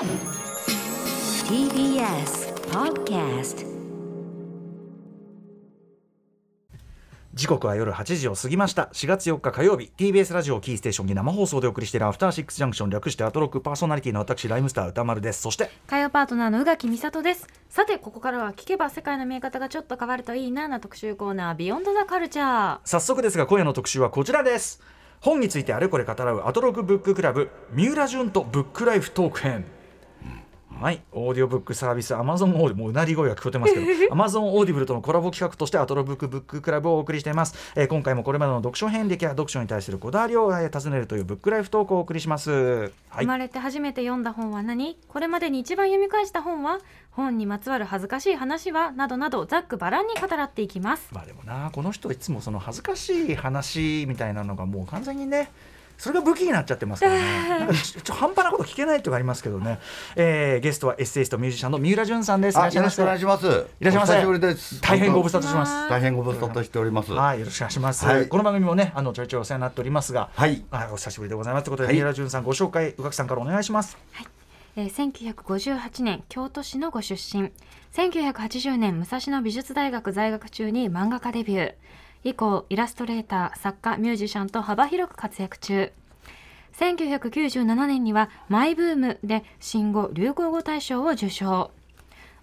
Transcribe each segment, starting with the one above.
TBS Podcast 時刻は夜8時を過ぎました。4月4日火曜日 TBS ラジオキーステーションに生放送でお送りしているアフターシックスジャンクション略してアトロックパーソナリティの私ライムスター歌丸です。そして火曜パートナーの宇垣美里です。さてここからは聞けば世界の見え方がちょっと変わるといいなな特集コーナービヨンドザカルチャー早速ですが今夜の特集はこちらです。本についてあれこれ語らうアトロクブッククラブみうらじゅんとブックライフトーク編はい、オーディオブックサービスアマゾンオーディもううなり声が聞こえてますけど Amazon Audible とのコラボ企画としてアトロブックブッククラブをお送りしています、えー今回もこれまでの読書遍歴や読書に対するこだわりを、えー尋ねるというブックライフトークをお送りします。はい。生まれて初めて読んだ本は何？これまでに一番読み返した本は本にまつわる恥ずかしい話はなどなどざっくばらんに語らっていきます。まあでもなこの人いつもその恥ずかしい話みたいなのがもう完全にねそれが武器になっちゃってますからね。なんかちょちょ半端なこと聞けないとかありますけどね、えーゲストはエッセイストミュージシャンの三浦淳さんです。あ、よろしくお願いしします。いいらっしゃいませ。久しぶりです。大変ご無沙本汰します。当大変ご無沙汰しております。はいよろしくお願いします、はい。この番組もねあのちょいちょいお世話になっておりますがはい。あお久しぶりでございます。ということで、はい。三浦淳さんご紹介宇垣さんからお願いします。えー1958年京都市のご出身1980年武蔵野美術大学在学中に漫画家デビュー以降イラストレーター作家ミュージシャンと幅広く活躍中。1997年には「マイブーム」で新語・流行語大賞を受賞。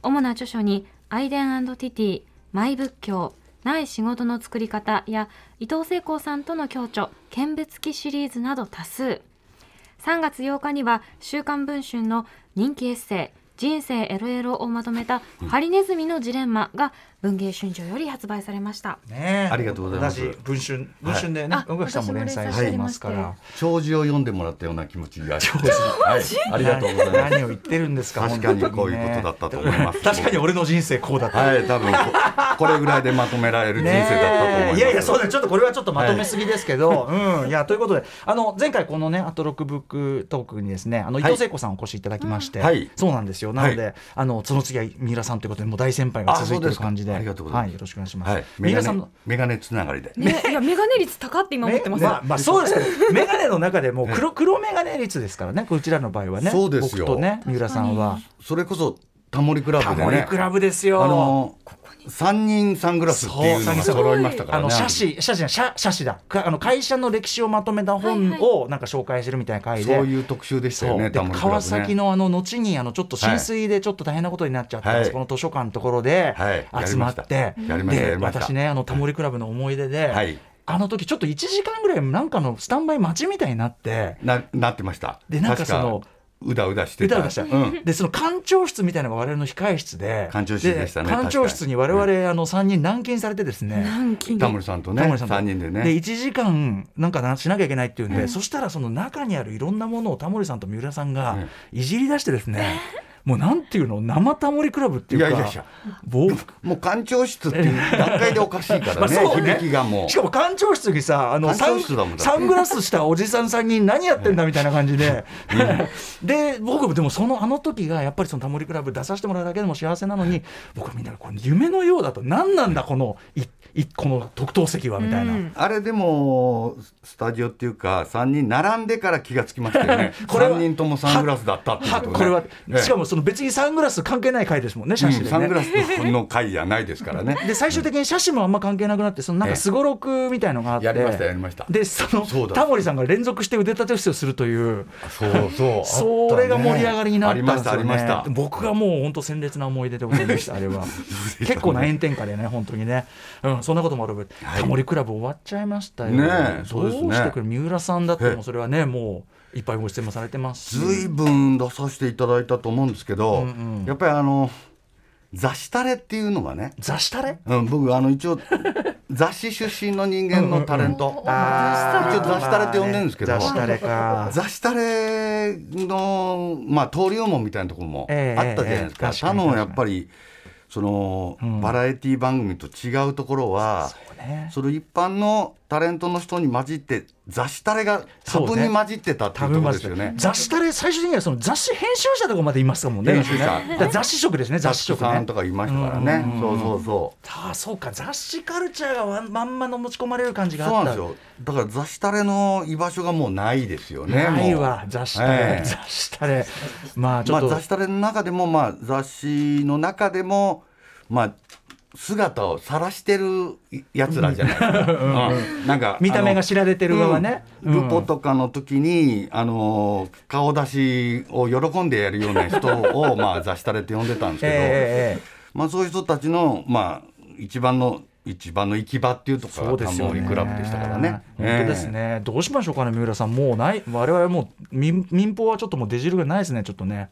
主な著書に「アイデンティティ」「マイ仏教」「ない仕事の作り方」や伊藤聖光さんとの共著「見物記」シリーズなど多数。3月8日には「週刊文春」の人気エッセイ「人生エロエロ」をまとめた「ハリネズミのジレンマ」が文藝春秋より発売されました。ねえ。ありがとうございます。同じ文春文春でね、あ宇垣さんも連載していますから、弔辞を読んでもらったような気持ちが。はい、ありがとうございます。何を言ってるんですか確かにこういうことだったと思います。確かに俺の人生こうだった、はい、多分ここれぐらいでまとめられる人生だったと思います。いやいやそうだちょっとこれはちょっとまとめすぎですけど、うん。いやということであの前回このねアトロクブックトークにですねあのいはいとうせいこうさんお越しいただきまして、はい。そうなんですよ。なので、はい。あのその次はみうらさんということでもう大先輩が続いてる感じで。ありがとうございます。はい、よろしくお願いします、はい、メガネ三浦さんのメガネつながりで。ね、いやメガネ率高って今思ってます。まあ、まあそうですけど メガネの中でも黒黒メガネ率ですからね。こちらの場合はね。そうですよ。僕とね三浦さんは。それこそタモリクラタブでね。モリクラブですよ。あの三人サングラスっていうのが揃いましたからね。あの写真写真写写真だ。かあの会社の歴史をまとめた本をなんか紹介してるみたいな回で、そういう特集でしたよね。川崎のあの後にあのちょっと浸水でちょっと大変なことになっちゃったんです、はい。この図書館のところではい。集まって、やりました。やりました。で私ねあのタモリクラブの思い出で、はい。あの時ちょっと1時間ぐらいなんかのスタンバイ待ちみたいになってななってました。でなんかそのうだうだしてた。うだうだした、うん。でその館長室みたいなのが我々の控え室で。館長室でしたね館長室に我々、あの3人軟禁されてですね。軟禁。タモリさんとねタモリさんと。三人でね。で1時間なんかなしなきゃいけないっていうんで、そしたらその中にあるいろんなものをタモリさんと三浦さんがいじり出してですね、もうなんていうの生タモリクラブっていうかいやいやいや暴もう館長室っていう段階でおかしいからね。ね響きがもうし。かも館長室にさあの館サンサングラスしたおじさんさんに何やってんだみたいな感じで、で僕でもそのあの時がやっぱりそのタモリクラブ出させてもらうだけでも幸せなのに僕はみんながこの夢のようだと何なんだこのいいこの特等席はみたいな。うんあれでもスタジオっていうか三人並んでから気がつきましたよね。これは三人ともサングラスだったっていうことね。はこれは、ええしかもその別にサングラス関係ない回ですもんね写真でね、うんサングラスの回じゃないですからね。で最終的に写真もあんま関係なくなってそのなんかすごろくみたいのがあって、やりましたやりました。でそのそタモリさんが連続して腕立て伏せをするという。そうそう。それが盛り上がりになったんですよ、ね、ありましたありました。僕がもう本当鮮烈な思い出でございました あれは。結構な炎天下でね本当にね、うん、そんなこともある、はい。タモリクラブ終わっちゃいましたよ、ねどうしてくれ三浦さんだってええもうそれはねもういっぱいご出演もされてますし。ずいぶん出させていただいたと思うんですけど、うんうん。やっぱりあの雑誌タレっていうのがね、雑誌タレ？うん、僕あの一応 雑誌出身の人間のタレント、あー一応雑誌タレって呼んでるんですけど。雑誌タレか。雑誌タレの、まあ、登竜門みたいなところもええあったじゃないですか,、ええ確かに。他のやっぱりその、うん。バラエティ番組と違うところはねその一般のタレントの人に混じって雑誌タレが多分に混じってたっていうところですよね。雑誌タレ最終的にはその雑誌編集者とかまでいますもんね。編集者雑誌職ですね。雑誌職ねさん。とかいましたからね。そうそうそう。ああそうか雑誌カルチャーがまんまの持ち込まれる感じがあった。そうなんですよ。だから雑誌タレの居場所がもうないですよね。ないわ雑誌タレ、ええ雑誌タレまあちょまあ、っと、雑誌タレの中でも、まあ、雑誌の中でも、まあ、姿を晒してるやつらじゃないですか。うんなんか見た目が知られてる側ね。うんルポとかの時に、あの顔出しを喜んでやるような人を、まあ、雑誌タレって呼んでたんですけど、ええええまあ、そういう人たちの、まあ、一番の一番の行き場っていうところがタ。モリクラブでしたからね。本当ですね、どうしましょうかね、三浦さん、もうない、我々もう民民放はちょっともう出汁がないですね、ちょっとね。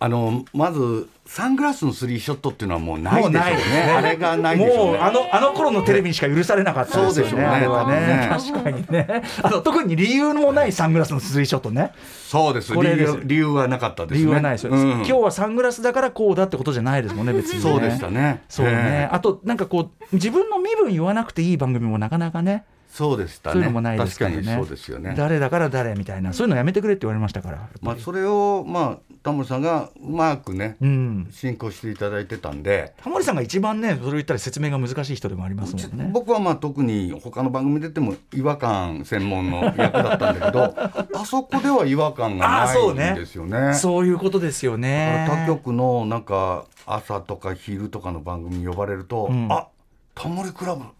あのまずサングラスのスリーショットっていうのはもうないでしょうね。もうね。あれがないでしょうね。もうあのあの頃のテレビにしか許されなかったですよね、そうでしょうね。あれはね。確かにね。あの特に理由もないサングラスのスリーショットね。そうです。これです。理由理由はなかったですね。理由はないですよ、うん。今日はサングラスだからこうだってことじゃないですもんね別にね。そうでしたね。そうね、ええ。あとなんかこう自分の身分言わなくていい番組もなかなかね。そうでしたね。そういうのもないですからね。そうですよね。誰だから誰みたいな。そういうのやめてくれって言われましたから。まあそれをまあタモリさんがうまくねうん。進行していただいてたんで。タモリさんが一番ねそれを言ったら説明が難しい人でもありますもんね。僕はまあ特に他の番組出ても違和感専門の役だったんだけど あそこでは違和感がないんですよね。そういうことですよね。他局のなんか朝とか昼とかの番組に呼ばれると「ん。あタモリクラブの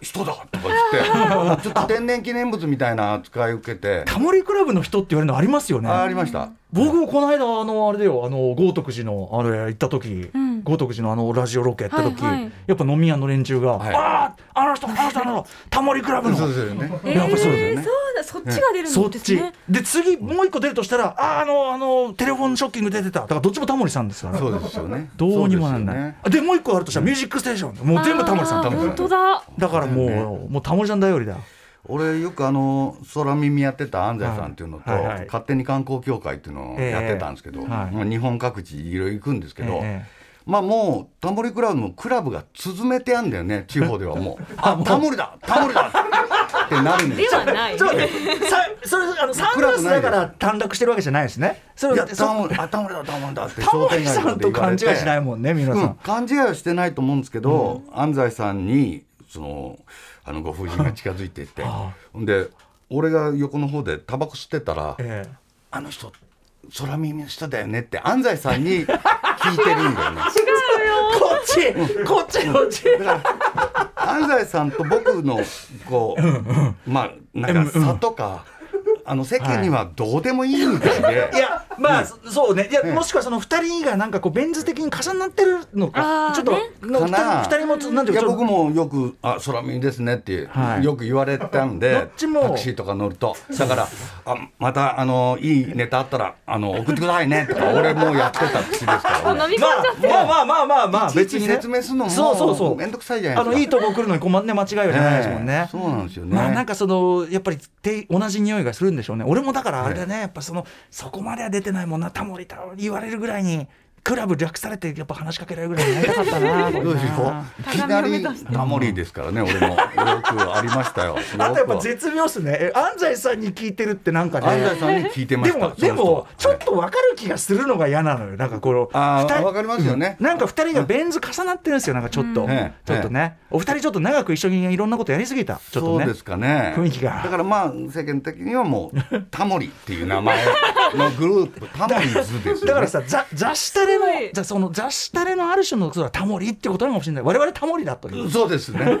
人だ!」とか言ってちょっと天然記念物みたいな扱い受けてタモリクラブの人って言われるのありますよねあありました。僕もこの間あのあれだよあの豪徳寺のあれ行った時、うん豪徳寺のあのラジオロケやった時、はいはいやっぱ飲み屋の連中が「はいあああの人あの人あの人タモリクラブの」そうですよね。やっぱりそうですよね。そうだそっちが出るそっちんですね。で次もう一個出るとしたらああのあのテレフォンショッキング出てた。だからどっちもタモリさんですから。そうですよね。どうにもなんない。でもう一個あるとしたら「ミュージックステーション」もう全部タモリさんタモリさん。本当だ。だからもう、ねもうタモリさん頼りだ。俺よくあの空耳やってた安西さんっていうのと、勝手に観光協会っていうのをやってたんですけど、日本各地いろいろ行くんですけど、えまあもうタモリクラブのクラブが続めてあんだよね地方ではもう。あタモリだタモリだってなるん。でですはない。ちょっと待って。さそれあのサングラスだから短絡してるわけじゃないですね。それいやそタモリだタモリだってタモリ商店街さんと勘違いしないももんね皆さん、うん、勘違いはしてないと思うんですけど、安西さんにそのあのご婦人が近づいていって。ほん。で俺が横の方でタバコ吸ってたらええ。あの人空耳の人だよねって安西さんに聞いてるんだよね。こっちこっちこっちだから安西さんと僕のこうまあなんか差とかあの世間にはどうでもいいみたいで。いやまあ、そそうね。いや、ええもしくはその二人がなんかこうベン図的に重なってるのかちょっと、ね。の二人かな。二人もつなんていうか僕もよく「あ空耳ですね」ってはい。よく言われたんどで、っちも。タクシーとか乗ると。だから「あまたあのいいネタあったらあの送ってくださいね」とか俺もうやってた口ですから。まあまあまあまあまあ別にね。説明するのもそうそうそう。めんどくさいじゃないですか。あのいいとこ来るのに困んね間違いじゃないですもんね、ええ。そうなんですよね、まあなんかそのやっぱりて同じ匂いがするんでしょうね。俺もだからあれだね。やっぱそのそこまでは出てないもんな。タモリタモリ言われるぐらいにクラブ略されてやっぱ話しかけられるぐらいになりたかったなどうでしょなういきなりタモリですからね。俺もよくありましたよ。あとやっぱ絶妙っすね え安西さんに聞いてるってなんかね。安西さんに聞いてまでした。もでもちょっと分かる気がするのが嫌なのよ。なんかこのあ二人あわかりますよね、なんか二人がベン図重なってるんですよ。なんかちょっと、うん。ええちょっとね、お二人ちょっと長く一緒にいろんなことやりすぎた。ちょっとね。そうですかね。雰囲気が。だからまあ世間的にはもうタモリっていう名前のグループ。タモリズですよね。だからさざ雑誌タレのじゃその雑誌タレのある種のそうだタモリってことなのかもしれない。我々タモリだという。そうですね。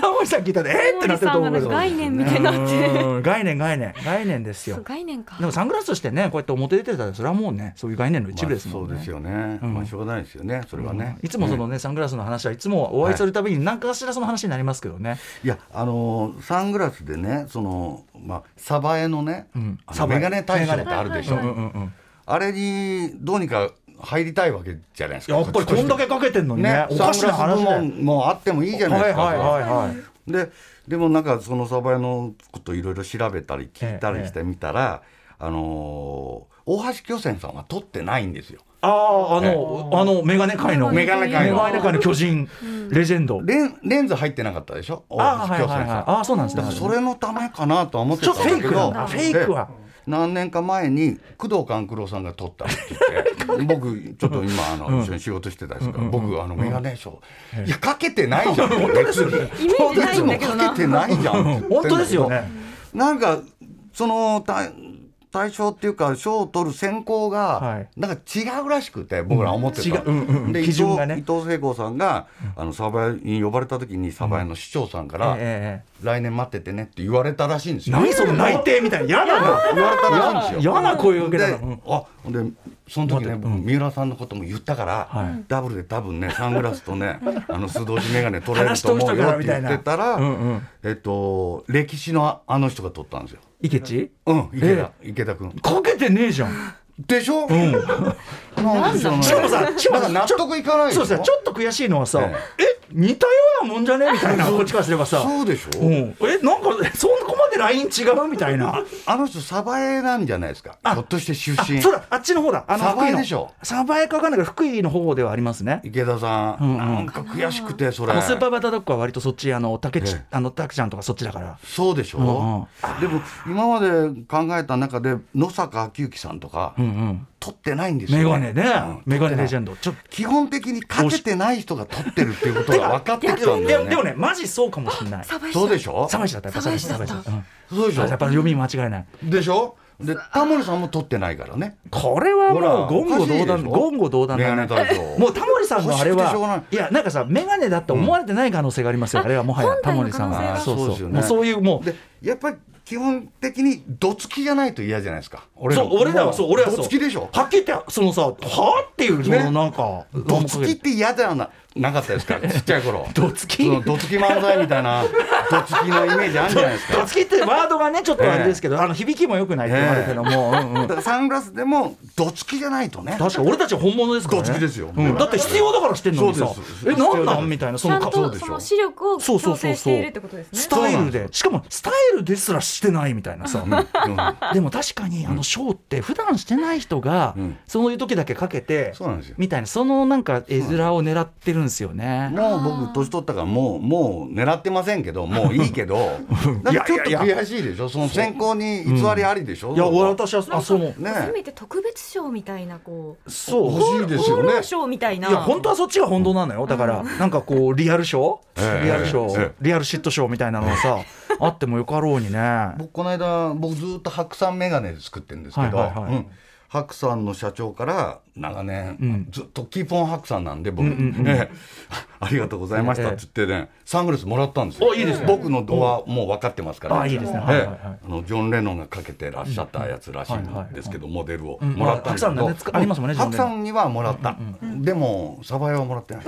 タモリさん聞いたらえーってなってると思うけど。概念みたいになって。うん概念概念概念ですよ。概念か。で。もサングラスとしてねこうやって表出てたらそれはもうねそういう概念の一部ですもんね、まあそうですよね、うん。まあしょうがないですよねそれはね、いつもそのね、サングラスの話はいつもお会いするたびに何かしらその話になりますけどね、いやあのーサングラスでねそのまあサバエのね、うん。サバエあのメガネ大賞ってあるでしょ、うんうんうんあれにどうにか入りたいわけじゃないですか。やっぱりこんだけかけてんのにね。ね。おかしな話サだよングラス部門もあってもいいじゃないですか、はいはいはいはい。ででもなんかそのサバエのこといろいろ調べたり聞いたりしてみたら、あのー大橋巨泉さんは撮ってないんですよ。あああのあのメガネ界の。メガネ界の。巨人、レジェンド。レンレンズ入ってなかったでしょ？ああ巨泉さんはいはい。ああそうなんですね。だからそれのためかなとは思ってたんだけど。フェイクは。で何年か前に工藤官九郎さんが撮ったって言って 僕ちょっと今あの、一緒に仕事してたんですから、僕あのメガネショー、いやかけてないじゃん。別に。イメージないんだけどな。かけてないじゃん本当ですよね。なんかその対対象っていうか賞を取る選考はがい。なんか違うらしくて僕ら思ってた、うん違ううんうん。で伊藤基準がね。伊藤聖子さんがあの鯖江に呼ばれた時に鯖江の市長さんから、来年待っててねって言われたらしいんですよ。え何その内定みたいな。嫌だな。言われたらしいんですよ。嫌な声を受けたあでその時ね、僕三浦さんのことも言ったから、はい。ダブルで多分ねサングラスとね あの素通し眼鏡取れると思うよって言ってたら、えっと歴史のあの人が取ったんですよ。池地？うん池田、池田君。かけてねえじゃんでしょ？うん。なんでしかもさしかもさ納得いかないでしょ？そうさちょっと悔しいのはさ、ええ。似たようなもんじゃね？みたいなこっちからすればさ。そうでしょ？うん、えなんかそこまでライン違う？みたいな。あの人鯖江なんじゃないですか？あ。ひょっとして出あ身。そうだ。あっちの方だ。あの鯖江福井の。でしょ鯖江か分かんないけど福井の方ではありますね。池田さん、うんうん。なんか悔しくてそれ。スーパーバタードッグは割とそっちあの竹ち、ええ。あの竹ちゃんとかそっちだから。そうでしょ、うでも今まで考えた中で野坂昭之さんとか、うんうん撮ってないんですよ、メガネね、うん。メガネレジェンド。ちょっ基本的にかけてない人が撮ってるっていうことが分かってきたんだよね。でもでもねマジそうかもしれない。サバイそうでしょ？サバイシだったやっぱサバイシサバイシだった。うん。そうでしょ？あやっぱ読み間違いない。でしょ？でタモリさんも撮ってないからね。これはもう言語道断言語道断だねもうタモリさんのあれはいい。やなんかさ眼鏡だって思われてない可能性がありますよ、あれはもはやタモリさんは。そうそうそう。ですよねもうそういうもう。でやっぱり基本的にどつきじゃないと嫌じゃないですか。俺らそう俺らはそう俺らはそう。どつきでしょ。はっきり言ってそのさはっていうそのなんか、どつきって嫌じゃななかったですか？ちっちゃい頃。どつき？そのどつき漫才みたいなどつきのイメージあるんじゃないですか。どつきってワードがねちょっとあれですけど、あの響きも良くないって言われるけども、うんうんだからサングラスでもどつきじゃないとね。確か俺たちは本物ですからね。どつきですよう。ん。だって必要だからしてんのにさ。そうです。えなんなん？みたいなそちゃんのその視力をそうそうそうそう。調整しているってことですね。スタイルで。しかもスタイルですらしてないみたいなさ、うん。でも確かにあのショーって普段してない人がうん。そういう時だけかけてそうなんですよ。みたいなそのなんか絵面を狙ってるんですよね。もう僕年取ったからもうもう狙ってませんけど もういいけどなんかちょっといや。いや悔しいでしょ？その選考に偽りありでしょ、いや私はあそうせねめて特別賞みたいなこうそう。欲しいですよね。賞みたいないや本当はそっちが本当なのよだからなんかこうリアルショええーリアルショえーリアルシットショーみたいなのがさあってもよかろうにね。僕この間僕ずっと白山メガネで作ってるんですけど、はいはいはいうん白山の社長から長年、うん。ずっとキーポン白山なんで僕、うんうんうん。ええ。ありがとうございましたっつってね、サングラスもらったんですよ。おいいですね。僕の度はもう分かってますから、あいいですね。ええ。はいはいはい。あのジョン・レノンがかけてらっしゃったやつらしいんですけど、モデルをうんもらったんですけど、まあ白山のねますもんね白山にはもらった、でもサバエはもらってない、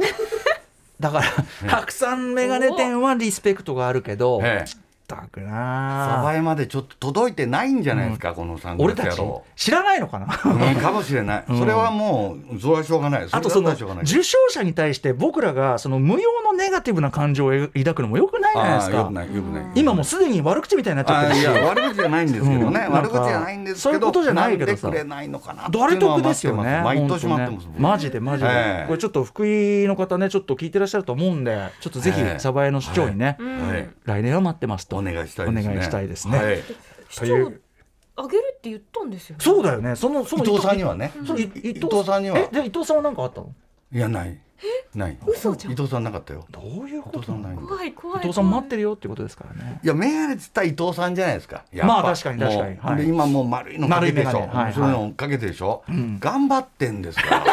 だから白山メガネ店はリスペクトがあるけどええったくサなバエまでちょっと届いてないんじゃないですか、このサング俺たち。知らないのかな？うんかもしれない、それはもうそれはしょうがない。あとその受賞者に対して僕らがその無用のネガティブな感情を抱くのもよくないじゃないですか。あーよくないよくない。今もうすでに悪口みたいになっちゃってるし。悪口じゃないんですけどね、うん。悪か口じゃないんですけどそういうことじゃないけどさ。誰得ですよね。毎年待ってます、ねマジでマジで、ええ。これちょっと福井の方ねちょっと聞いてらっしゃると思うんでちょっとぜひええ。鯖江の市長にね、はい。来年は待ってますとお願いしたいですね。お願いしたいですね。はい。という。あげるって言ったんですよね。そうだよね。そのその伊藤さんにはね。そうい伊藤さん。には。えじゃあ伊藤さんは何かあったの？いやない。ない。嘘じゃん。伊藤さんなかったよ。どういう伊こと怖い怖い。伊藤さん待ってるよってことですからね。いやメガネっつったら伊藤さんじゃないですか。やっぱ。まあ確かに確かに。もうはいで今もう丸いのかけてでしょ、丸いメガネはい。そういうのかけてでしょ、頑張ってんですから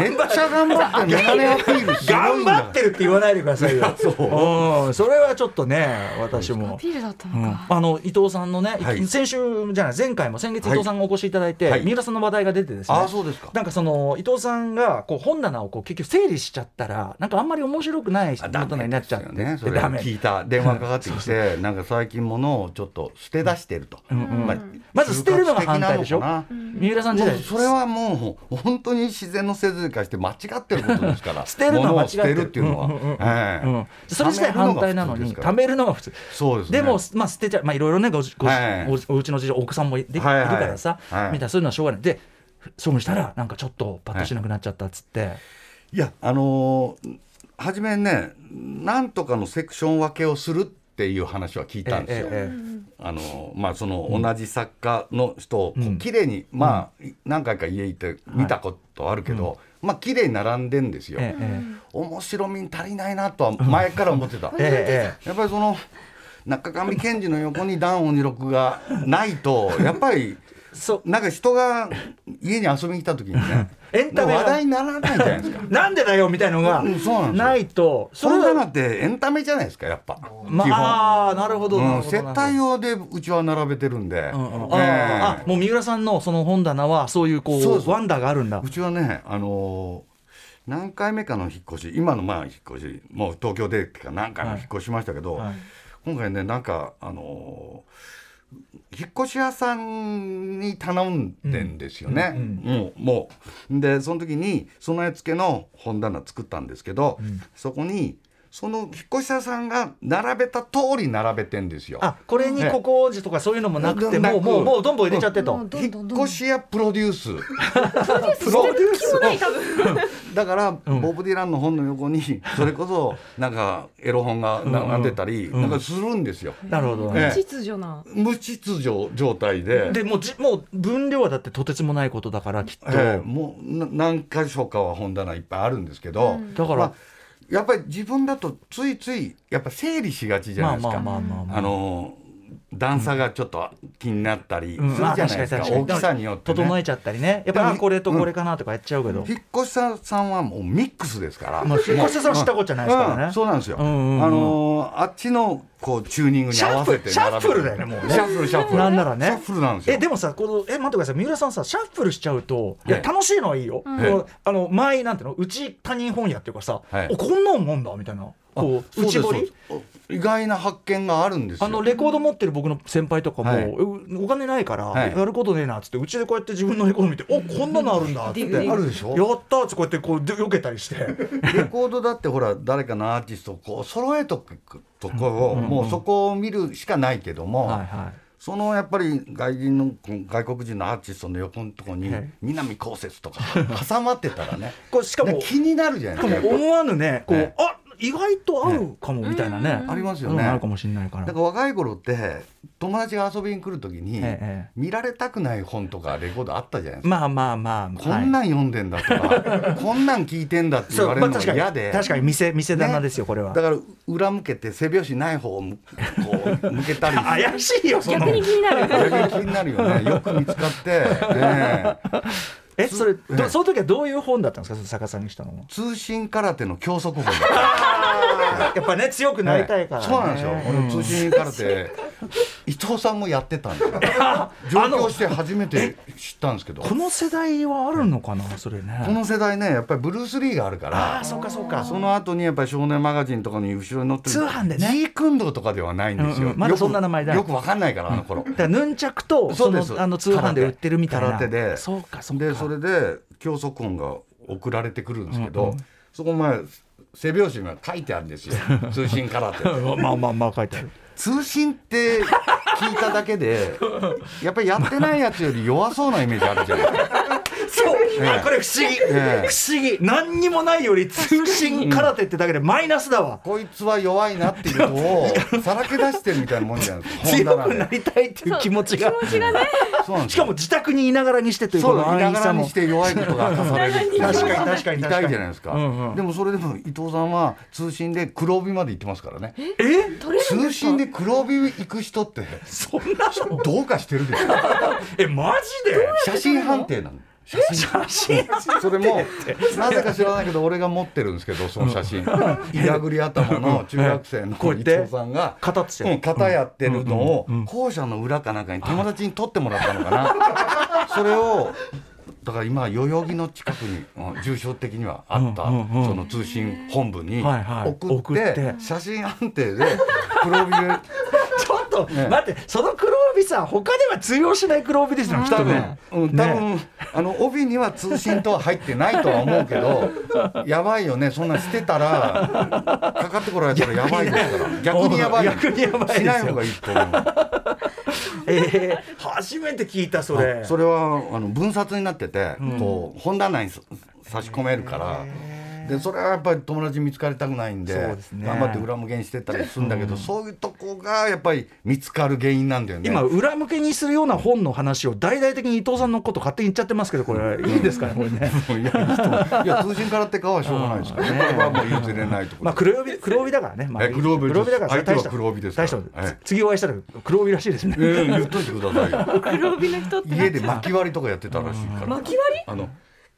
めっちゃ頑張ってメガネアピールすごいんだ頑張ってるって言わないでくださいよ。そう。うん。それはちょっとね私も。アピールだったうん。のか、あの伊藤さんのね、はい。先週じゃない前回も先月伊はい。藤さんがお越しいただいて、はい。三浦さんの話題が出てですね、ああそうですか。なんかその伊藤さんがこう本棚をこう結局整理しちゃったらなんかあんまり面白くないあ本棚になっちゃって、ね、それでダメ。聞いた電話かかってきてなんか最近物をちょっと捨て出してると、まあまず捨てるのが反対でしょ？三浦さん時代もうそれはもう本当に自然のせず化して間違ってることですから。捨てるのは間違ってる。っていうのは、うんうんうんええ。うんそれ自体反対なのに貯めるのが普通。そうですね。でも、まあ、捨てちゃう、まあ、いろいろねごご、はいおお家の事情お子さんもでき、はいはいいるからさ、はいみたいなそういうのはしょうがない。で処分したらなんかちょっとパッとしなくなっちゃったっつって、いやあのー初めねなんとかのセクション分けをするっていう話は聞いたんですよ。えええあのまあその同じ作家の人を綺麗に、まあ何回か家行って見たことあるけど、まあ綺麗に並んでんですよ。面白みに足りないなとは前から思ってた。やっぱりその中上健二の横にダン鬼六がないとやっぱりそう。なんか人が家に遊びに来た時にね エンタメが話題にならないじゃないですか。なんでだよみたいのが。うんそうなんそれは。そんなのってエンタメじゃないですかやっぱ。まああーなるほどうん、接待用でうちは並べてるんで、うんうんええ。あーあもう三浦さんのその本棚はそういうこそうワンダーがあるんだ。うちはね、あのー何回目かの引っ越し今のまあ引っ越しもう東京でか何回も引っ越しましたけど、はい。今回ねなんかあのー引っ越し屋さんに頼んでんですよね、うんもうもう。でその時に備え付けの本棚作ったんですけど、そこにその引っ越し屋さんが並べた通り並べてんですよ。あこれにここ字とかそういうのもなくてもうもうもうどんどん入れちゃってと、うんどん引っ越し屋プロデュース。プロデュースだから、ボブ・ディランの本の横にそれこそなんかエロ本が並んでたり、なんかするんですよ。なるほど、ええ。秩序な。無秩序状態で。でもうじもう分量はだってとてつもないことだからきっと、ええ。もうな何箇所かは本棚いっぱいあるんですけど、だから、まあやっぱり自分だとついついやっぱ整理しがちじゃないですか。あの段差がちょっと気になったりすうん。るじゃないですか,、大きさによって、ね、整えちゃったりねやっぱでもあこれとこれかなとかやっちゃうけど、引っ越し屋さんはもうミックスですから、まあ引っ越し屋さんは知ったことじゃないですからね。うん。そうなんですよ、うんうんうんあのーあっちのこうチューニングに合わせてシャッフル並べてシャッフルだよねもうね。シャッフルシャッフル。なんならね。シャッフルなんですよ。えでもさこのえ待ってください。みうらさんさシャッフルしちゃうといやはい楽しいのはいいよ、あの前なんていうの？うち他人本屋っていうかさ、はい。おこんなんもんだみたいなこう内堀？意外な発見があるんですよ。あのレコード持ってる僕の先輩とかも、はい。うお金ないから、はい。やることねえなっつってうちでこうやって自分のレコード見て「お こんなのあるんだ」って「ディグディグあるでしょ？やった!」っつってこうやってこうで避けたりして。レコードだってほら誰かのアーティストをこう揃えとくところを、もうそこを見るしかないけども、はいはい。そのやっぱり外人の外国人のアーティストの横のところにはい。南こうせつとか挟まってたらね。これしかもで気になるじゃないですか。思わぬねこう、ねあ意外と合うかもみたいなね、ありますよね。うんあるかもしれないから。だから若い頃って友達が遊びに来る時に、ええ見られたくない本とかレコードあったじゃないですか。まあまあまあこんなん読んでんだとか、こんなん聞いてんだって言われるのが嫌で、確かに店店棚ですよ、これは。だから裏向けて背拍子ない方をむこう向けたり。怪しいよその。逆に気になる。逆に気になるよね。よく見つかって、ねええそれその時はどういう本だったんですか？逆さにしたのは。通信空手の教則本だ やっぱね強くなりたいから、ね。そうなんですよ、俺通信空手 伊藤さんもやってたんですよ上京して初めて知ったんですけど。この世代はあるのかなそれね。この世代ねやっぱりブルース・リーがあるから。ああそうかそうか。その後にやっぱり少年マガジンとかに後ろに載ってる。通販でね。ジークンドーとかではないんですよ、うんうん。まだそんな名前だ。よくよくわかんないからあの頃、だからヌンチャクとそうのそですあの通販で売ってるみたいな。空手で。そうかそうか。でそれで教則本が送られてくるんですけど、うんうん。そこ前背拍子に書いてあるんですよ。通信空手。まあまあまあ書いてある通信って聞いただけでやっぱりやってないやつより弱そうなイメージあるじゃない。ですかそう、これ不思議、ええ不思議。何にもないより通信空手ってだけでマイナスだわ。こいつは弱いなっていうのを さらけ出してるみたいなもんじゃないですか。強くなりたいっていう気持ちが。気持ちがね。そうなんですよ。しかも自宅にいながらにしてというこのそう。いな安易さも。がらにして弱いことが明かされる確かに確かに確かに。痛いじゃないですか、うんうん。でもそれでも伊藤さんは通信で黒帯まで行ってますからね。え？通信で黒帯行く人ってそんなの？どうかしてるでしょ えマジで？写真判定なの写真。写真。それもなぜか知らないけど俺が持ってるんですけどその写真。いやぐり頭の中学生の伊藤さんが肩つってうん型やってるのを校舎の裏かなんかに友達に撮ってもらったのかなそれをだから今代々木の近くに、うん住所的にはあった、うんうんうんその通信本部にはいはい送って,、写真判定で黒帯でちょっと、ね待ってその黒帯さ他では通用しない黒帯ですよきっ多分、とねうん、多分、あの帯には通信とは入ってないとは思うけど やばいよねそんなんしてたらかかってこられたらやばいですから。逆にやばい。逆にやばいしない方がいいと思う。えー、初めて聞いたそれ。あそれはあの分冊になってて、こう本棚にさ差し込めるから。でそれはやっぱり友達見つかりたくないんでね。頑張って裏向けにしてったりするんだけど、そういうとこがやっぱり見つかる原因なんだよね。今裏向けにするような本の話を大々的に伊藤さんのこと勝手に言っちゃってますけどこれ。いいですかねこれね。いや通信からってかはしょうがないですから、ね、これはもう譲れないところまあ黒帯黒帯だからね、まあ、え黒帯です。黒帯だから相手は大した黒帯ですから。大したええ。次お会いしたら黒帯らしいですね、ええ言っといてくださいよ。黒帯の人って家で巻き割りとかやってたらしいから。巻き割あの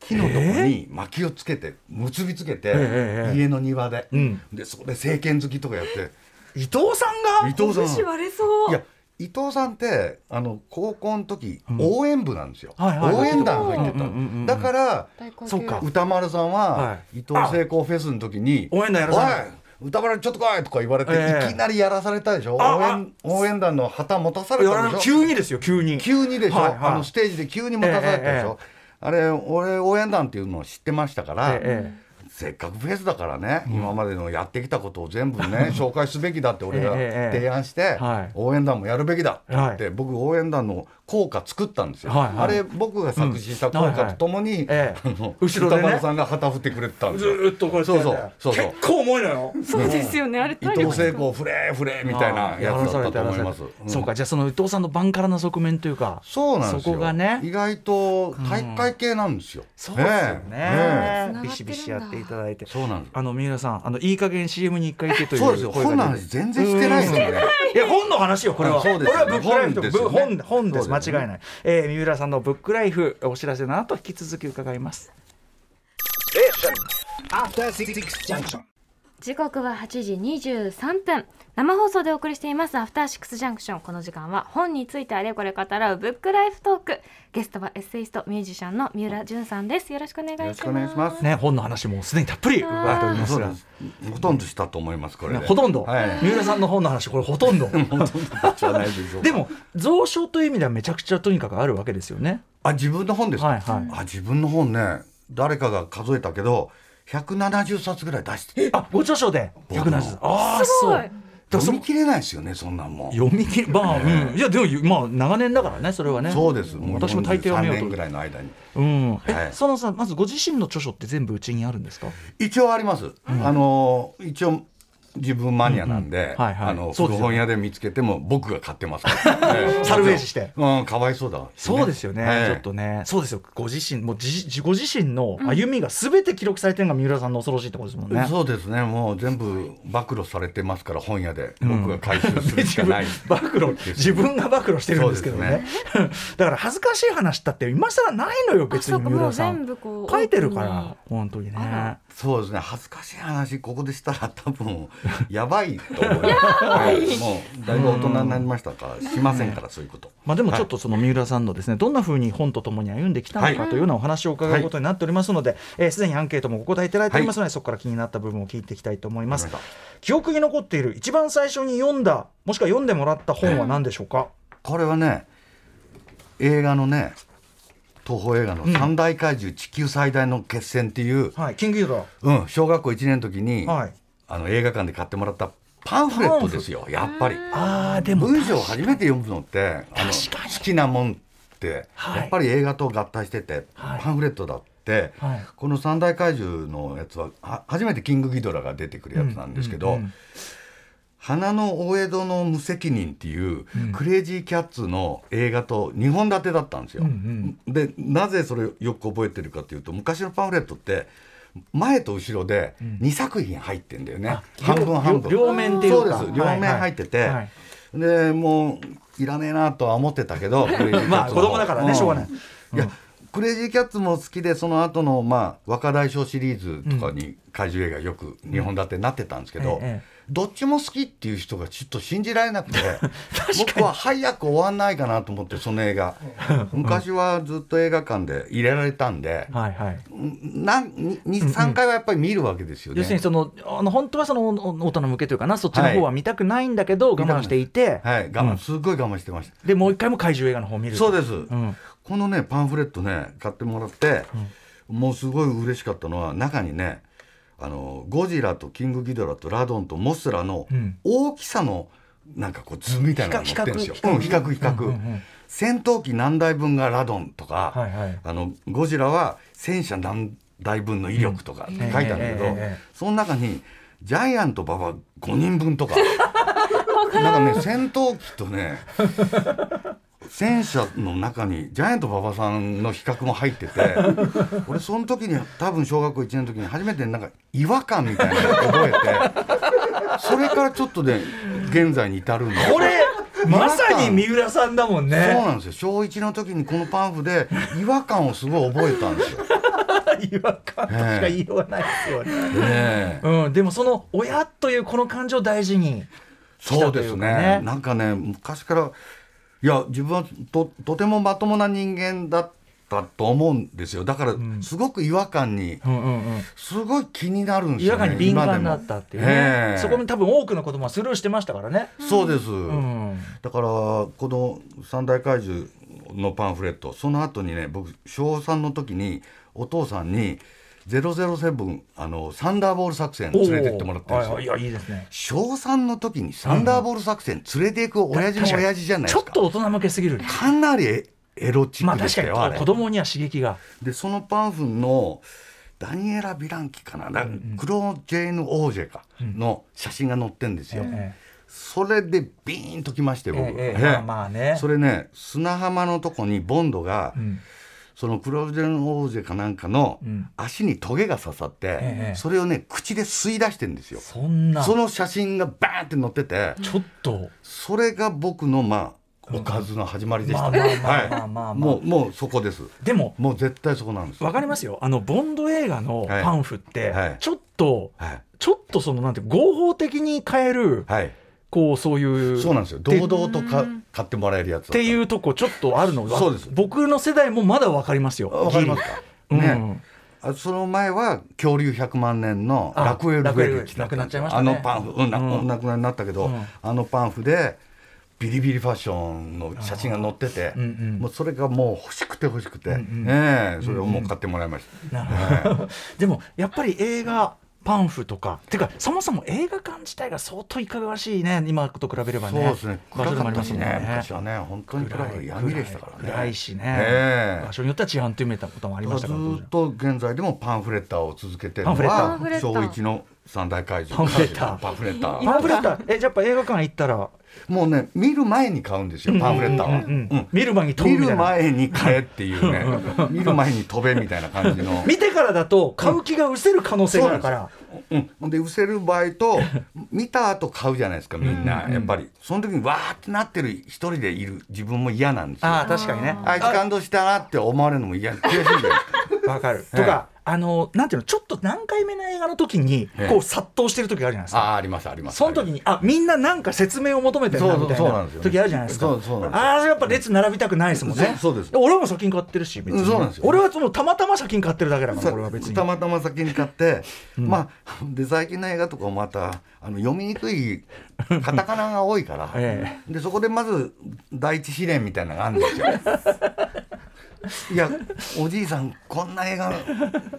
木のとこに薪をつけて結びつけて、ええ家の庭で、ん。でそこで政権好きとかやって。伊藤さんが？伊藤さん。り割れそう。いや伊藤さんってあの高校の時、応援部なんですよ、はいはい。応援団入ってた、だから大好そうか。歌丸さんは、は伊藤聖光フェスの時に応援団やら歌丸ちょっと来い!」とか言われて、ええ。いきなりやらされたでしょ？あ応援応援団の旗持たされたでしょ？急にですよ急に。急にでしょ、はいはい。あのステージで急に持たされたでしょ、あれ俺応援団っていうのを知ってましたから、ええせっかくフェスだからね、今までのやってきたことを全部ね紹介すべきだって俺がええ提案して、はい。応援団もやるべきだって言って、は僕応援団の効果作ったんですよ、はいはいあれ僕が作詞した効果とともに、うんはいはいええ後ろでね歌丸さんが旗振ってくれてたんですずよーっとこれそうそうそうそう結構重いのよそうですよねあれ伊藤聖光フレーフレーみたいなやつだったと思います、うんそうかじゃあその伊藤さんのバンカラな側面というかそうなんですよそこがね意外と体育会系なんですよ、そうですよねええビシビシやっていただいてそうなんですあの三浦さんあのいい加減 CM に一回行けというそうですよ声が本の話全然してないですよねいや本の話よこれはこれはブックライフと本です本です違いない、えー、三浦さんのブックライフお知らせの後引き続き伺います After Six Junction. 時刻は8時23分。生放送でお送りしていますアフターシックスジャンクションこの時間は本についてあれこれ語らうブックライフトーク。ゲストはエッセイストミュージシャンの三浦淳さんです。よろしくお願いします。よろしくお願いします。ね本の話もすでにたっぷり伺っておりますが。そうですほとんどしたと思いますこれ。でねほとんど、はい。三浦さんの本の話これほとんど。ほとんどじゃないでしょうかでも蔵書という意味ではめちゃくちゃとにかくあるわけですよね。あ自分の本ですか、はいはい。あ自分の本ね。誰かが数えたけど170冊ぐらい出して。あご著書で？僕の。170ああすごい。そう。読み切れないですよねそんなんも。ん読み切りまあ、うん、いやでもまあ長年だからねそれはね。そうです。私も大抵読めよう3年とぐらいの間に。うん、え、はい。そのさまずご自身の著書って全部うちにあるんですか？一応あります、あの一応自分マニアなんで、あの古本屋で見つけても僕が買ってますから、ええ。サルベージして。うんかわいそうだ。わそうですよね、ええ。ちょっとね。そうですよ。ご自身もう自自ご自身の歩みが全て記録されてるのが三浦さんの恐ろしいところですもんね、そうですね。もう全部暴露されてますから本屋で。僕が回収するしかない、暴露。自分が暴露してるんですけどね。だから恥ずかしい話だって今更ないのよ別に三浦さもう全部こんう書いてるから本当にねそうですね。恥ずかしい話ここでしたら多分 やばいと思います。はい。もうだいぶ大人になりましたからしませんからそういうこと。まあ、でもちょっとその三浦さんのですね、どんなふうに本とともに歩んできたのかというようなお話を伺うことになっておりますので、えーすでにアンケートもお答えいただいておりますので、そこから気になった部分を聞いていきたいと思います。記憶に残っている一番最初に読んだもしくは読んでもらった本は何でしょうか、これはね映画のね東宝映画の「三大怪獣地球最大の決戦」っていう、はいキングギドラうん、小学校1年の時に、はい。あの映画館で買ってもらったパンフレットですよやっぱり。あーでも文章を初めて読むのってあの好きなもんって、はい。やっぱり映画と合体してて、はい。パンフレットだって、はい。この三大怪獣のやつはは初めてキングギドラが出てくるやつなんですけど、うんうんうん花のお江戸の無責任っていう、クレイジーキャッツの映画と2本立てだったんですよ。うんでなぜそれをよく覚えてるかというと昔のパンフレットって前と後ろで2作品入ってんだよね、半分半分。両両面っていうか。そうです。両面入ってて、はい。はいでもういらねえなとは思ってたけど まあ子供だからねしょうがない。いやクレイジーキャッツも好きでその後のまあ若大将シリーズとかに怪獣映画よく2本立てになってたんですけど、ええどっちも好きっていう人がちょっと信じられなくて 僕は早く終わんないかなと思ってその映画 昔はずっと映画館で入れられたんではいはい23回はやっぱり見るわけですよね。要するにそのあの本当はそのお大人向けというかなそっちの方は見たくないんだけど、我慢していて、はい我慢、すごい我慢してました。でもう一回も怪獣映画の方を見るそうです、んこのねパンフレットね買ってもらって、もうすごい嬉しかったのは中にねあのゴジラとキングギドラとラドンとモスラのん。大きさのなんかこう図みたいなのが載ってるんですよ。比較うん比較比較、うんうんうん戦闘機何台分がラドンとか、はいはい。あのゴジラは戦車何台分の威力とかって書いてあるんだけど、その中にジャイアント馬場5人分とか。なんかね戦闘機とね戦車の中にジャイアント馬場さんの比較も入ってて 俺その時に多分小学校1年の時に初めてなんか違和感みたいなのを覚えてそれからちょっとね現在に至るんでこれまさに三浦さんだもんそうねなんですよ。小1の時にこのパンフで違和感をすごい覚えたんですよ。違和感としか言いようがないですよね、ねえ。うん、でもその親というこの感情を大事にそうですしたというかね。ね。なんかね昔からいや自分はととてもまともな人間だったと思うんですよ。だからすごく違和感にうんうんうん。すごい気になるんですよね違和感に敏感になったっていうね、ええそこに多分多くの子供はスルーしてましたからね、そうです、うん、だからこの三大怪獣のパンフレットその後にね僕小3の時にお父さんに007あのサンダーボール作戦連れてってもらってるんですよ、はいはい。いやいいですね。小3の時にサンダーボール作戦連れていく親父の親父じゃないですか。ちょっと大人向けすぎるかなりエエロチッまあクでし確かたよ、あれ。に子供には刺激が。でそのパンフのダニエラ・ビランキかな、なクロジェーヌ・オージェか。の写真が載ってんですよ、えそれでビーンときまして僕、ええ。ええ。えまあまあね。それね砂浜のとこにボンドが、んそのクロジェーヌ・オージェかなんかのん。足にトゲが刺さって、ええそれをね口で吸い出してんですよ。そんな。その写真がバーンって載ってて。ちょっと。それが僕のまあおかずの始まりでした。まあねまあまあまあまあまあ。はい。もうもうそこです。でも。もう絶対そこなんですよ。わかりますよ。あのボンド映画のパンフって、はい。ちょっと、はい。ちょっとそのなんて合法的に買える、はいこうそういうそうなんですよ。で堂々とか買ってもらえるやつっていううとこちょっとあるの。がそうです。僕の世代もまだわかりますよ。わかりますか？うん。あその前は恐竜100万年のあラクエル・フェルチラクエルなくなっちゃいましたね。あのパンフ、うん、なうん。お亡くなりになったけど、うん。あのパンフでビリビリファッションの写真が載ってて、うんうん。もうそれがもう欲しくて欲しくて、んうん。ええそれをもう買ってもらいました、なるほど。でもやっぱり映画パンフとか。てかそもそも映画館自体が相当いかがわしいね。今と比べればね。そうですね。場所でもありますね。昔はね本当に暗い闇でしたからね。暗いしね、ええ。場所によっては治安というめたこともありましたずからーっと現在でもパンフレッターを続けてるのパンフレッタはー。小一の三大怪獣。パンフレッター。パンフレッター。パンフレッター。えじゃあやっぱ映画館行ったら？もうね見る前に買うんですよパンフレッターは、うんうんうん。うん。見る前に飛ぶ見る前に買えっていうね。見る前に飛べみたいな感じの。見てからだと買う気が失せる可能性があるから、うん、ほんで失せる場合と見た後買うじゃないですかみんな、うんやっぱり。その時にわーってなってる一人でいる自分も嫌なんですよ。あああ確かにね。いつ感動したなって思われるのも嫌悔しいじゃないですかわかる、ええ。とかあのなんていうのちょっと何回目の映画の時にええ。こう殺到してる時があるじゃないですか、ああありますあります。その時にあみんななんか説明を求めてるみたいな時あるじゃないですか。ああやっぱ列並びたくないですもんね。そうです。俺も先に買ってるし別に。そうなんですよ。俺はそのたまたま先に買ってるだけだからさ俺は別に。たまたま先に買って、まあで最近の映画とかもまたあの読みにくいカタカナが多いから、え。でそこでまず第一試練みたいなのがあるんですよ。いやおじいさんこんな映画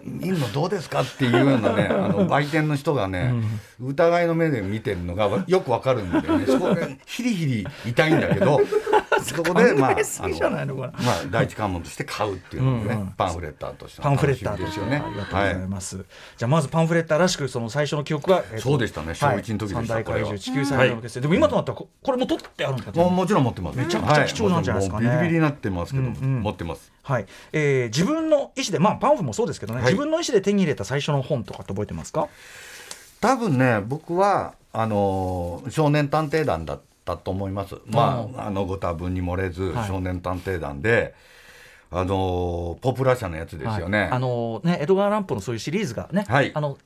見るのどうですかっていうようなね あの売店の人がね、疑いの目で見てるのがよくわかるんだよね。そこでヒリヒリ痛いんだけど そこでまああのまあ第一関門として買うっていうのがね、うんうん。パンフレッターとしてのパンフレッターですよね。ありがとうございます、じゃあまずパンフレッターらしくその最初の記憶は、えっとそうでしたね。小一の時でした三大怪これは。獣地球最大の決戦、でも今となったらここれも取ってあるんですか？もちろん持ってます。めちゃくちゃ貴重なんじゃないですかね。ビリビリになってますけど、うんうん。持ってます。はい、えー自分の意思でまあパンフもそうですけどね、はい。自分の意思で手に入れた最初の本とかって覚えてますか？多分ね、僕はあのー少年探偵団だったと思います。まああのご多分に漏れず、はい。少年探偵団で、あのーポプラ社のやつですよね。はい。あのねエドガー・ランポのそういうシリーズがね、はい。あの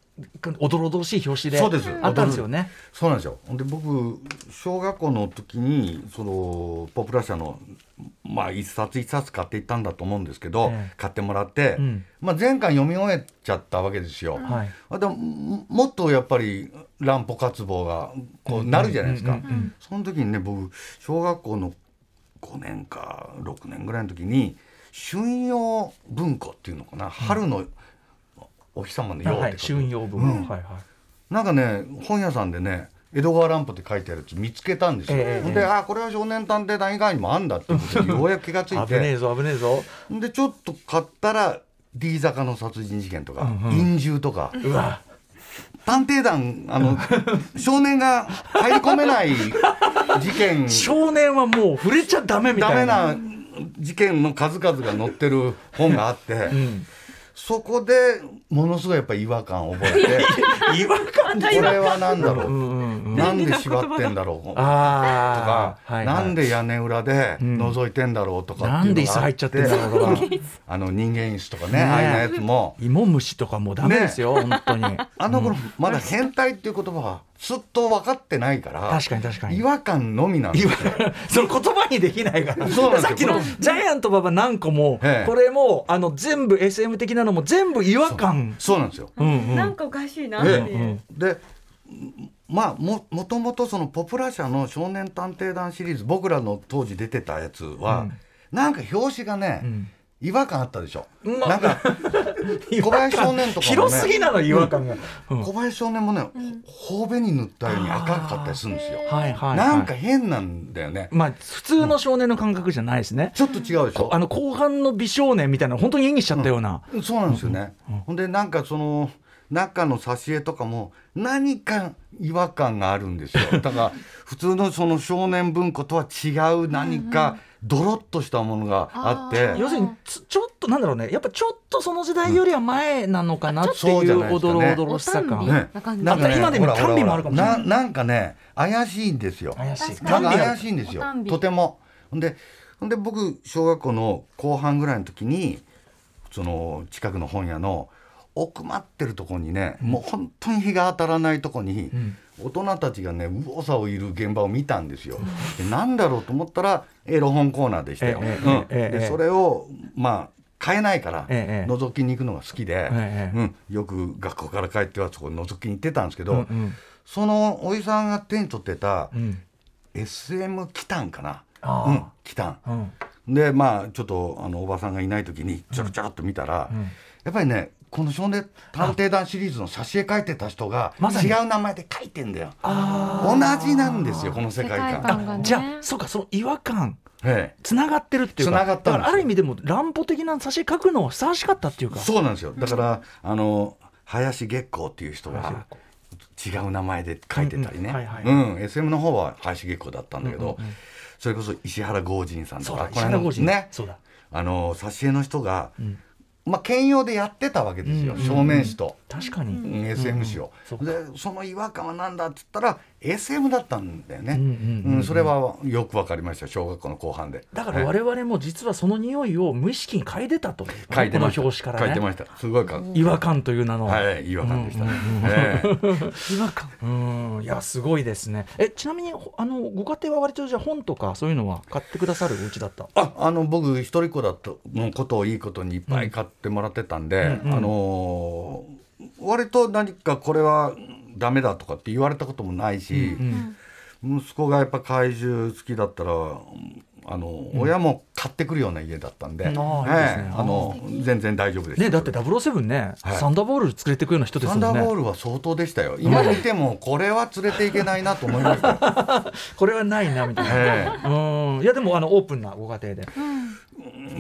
おどろおどろしい表紙でそうです。あったんですよね。そうなんですよ。で僕小学校の時にそのポプラ社のまあ一冊一冊買っていったんだと思うんですけど、ええ。買ってもらって、うん。まあ全巻読み終えちゃったわけですよ。はい。あでもももっとやっぱり乱歩活動がこうなるじゃないですか、うんうんうんうん。その時にね僕小学校の5年か6年ぐらいの時に春陽文庫っていうのかな、春のお日様のようって春陽はいはい。なんかね本屋さんでね江戸川乱歩って書いてあるやつ見つけたんですよ、ええほんであこれは少年探偵団以外にもあんだっていうことに ようやく気がつい危ねえてぞ危ねえぞ。でちょっと買ったら D 坂の殺人事件とか、うんうん。陰獣とか。うわ。探偵団あの 少年が入り込めない事件。少年はもう触れちゃダメみダメたいな。な事件の数々が載ってる本があって、うんそこでものすごいやっぱ違和感を覚えて 違和感これは何だろう、うんうんうんなんで縛ってんだろう？とか、なんで屋根裏で覗いてんだろうとかっていうのがあなんで椅子入っちゃってんだろう？とかあの人間椅子とかねねああいうやつも。芋虫とかもうダメですよ、本当に。あの頃まだ変態っていう言葉はすっと分かってないから確かに確かに。違和感のみなんですよ。その言葉にできないから。そうなんですよ。さっきのジャイアント馬場何個も、ええ。これもあの全部 SM 的なのも全部違和感。そうなんですよ。なんかおかしいなってえいう、うんでまあももともとそのポプラ社の少年探偵団シリーズ僕らの当時出てたやつは、なんか表紙がね、ん。違和感あったでしょ、まなんか 小林少年とかもね広すぎなの違和感が、うん。小林少年もね、ほ頬紅塗ったように赤かったりするんですよ、はいはい、はい、なんか変なんだよね、まあ普通の少年の感覚じゃないですね、ちょっと違うでしょ。あの後半の美少年みたいな本当に演技しちゃったような、そうなんですよね、ほんでなんかその中の挿絵とかも何か違和感があるんですよ。だから普通のその少年文庫とは違う何かドロッとしたものがあって、要するにつちょっとなんだろうね。やっぱちょっとその時代よりは前なのかなっていうおどろおどろしさ感、おたんびねな感じ。なんか今でも単美もあるかもしれない。ななんかね怪しいんですよ。怪しい。怪しいんですよ。とても。ほんでほんで僕小学校の後半ぐらいの時にその近くの本屋の奥まってるとこにね、もう本当に日が当たらないとこに、ん。大人たちがね右往左往いる現場を見たんですよ。でなんだろうと思ったらエロ本コーナーでしたよ。でそれをまあ買えないからええ覗きに行くのが好きで、ええうん、よく学校から帰ってはそこ覗きに行ってたんですけど、うんうん。そのおじさんが手に取ってたうん。SM キタンかな。あうん、キタン。うん。でまあちょっとあのおばさんがいない時にちょろちょろっと見たら、ん。やっぱりねこの「少年探偵団」シリーズの挿絵描いてた人が違う名前で描いてんだよ。あ同じなんですよこの世界世界観。ね。じゃあそうかその違和感えつながってるっていうかだからある意味でも乱歩的な挿絵描くのはふさわしかったっていうか。えそうなんですよ。だから、あの林月光っていう人が違う名前で描いてたりね、SM の方は林月光だったんだけど、それこそ石原剛人さんそうだとかこの石原浩二。ね。そうだ。あの挿絵の人が、んまあ兼用でやってたわけですよ、うん少年誌と。確かに、うん SM 誌を、でその違和感は何だっつったら SM だったんだよね、うんそれはよく分かりました小学校の後半で。だから我々も実はその匂いを無意識に嗅いでたと。書いてました。この表紙からね。書いてました。すごいか違和感という名の、はい違和感でした、うんええ。違和感。うん。いやすごいですね。えちなみにほあのご家庭は割とじゃあ本とかそういうのは買ってくださるお家だった？ああの僕一人っ子だったのことをいいことにいっぱい買ってもらってたんで、うんうん。あのー割と何かこれはダメだとかって言われたこともないし、息子がやっぱ怪獣好きだったらあの、親も買ってくるような家だったんで、うんあの全然大丈夫です。ねだって007ね、はい。サンダーボール連れてくような人ですサもんね。ンダーボールは相当でしたよ。今見てもこれは連れていけないなと思いましたよ。これはないなみたいな、えうん。いやでもあのオープンなご家庭で。え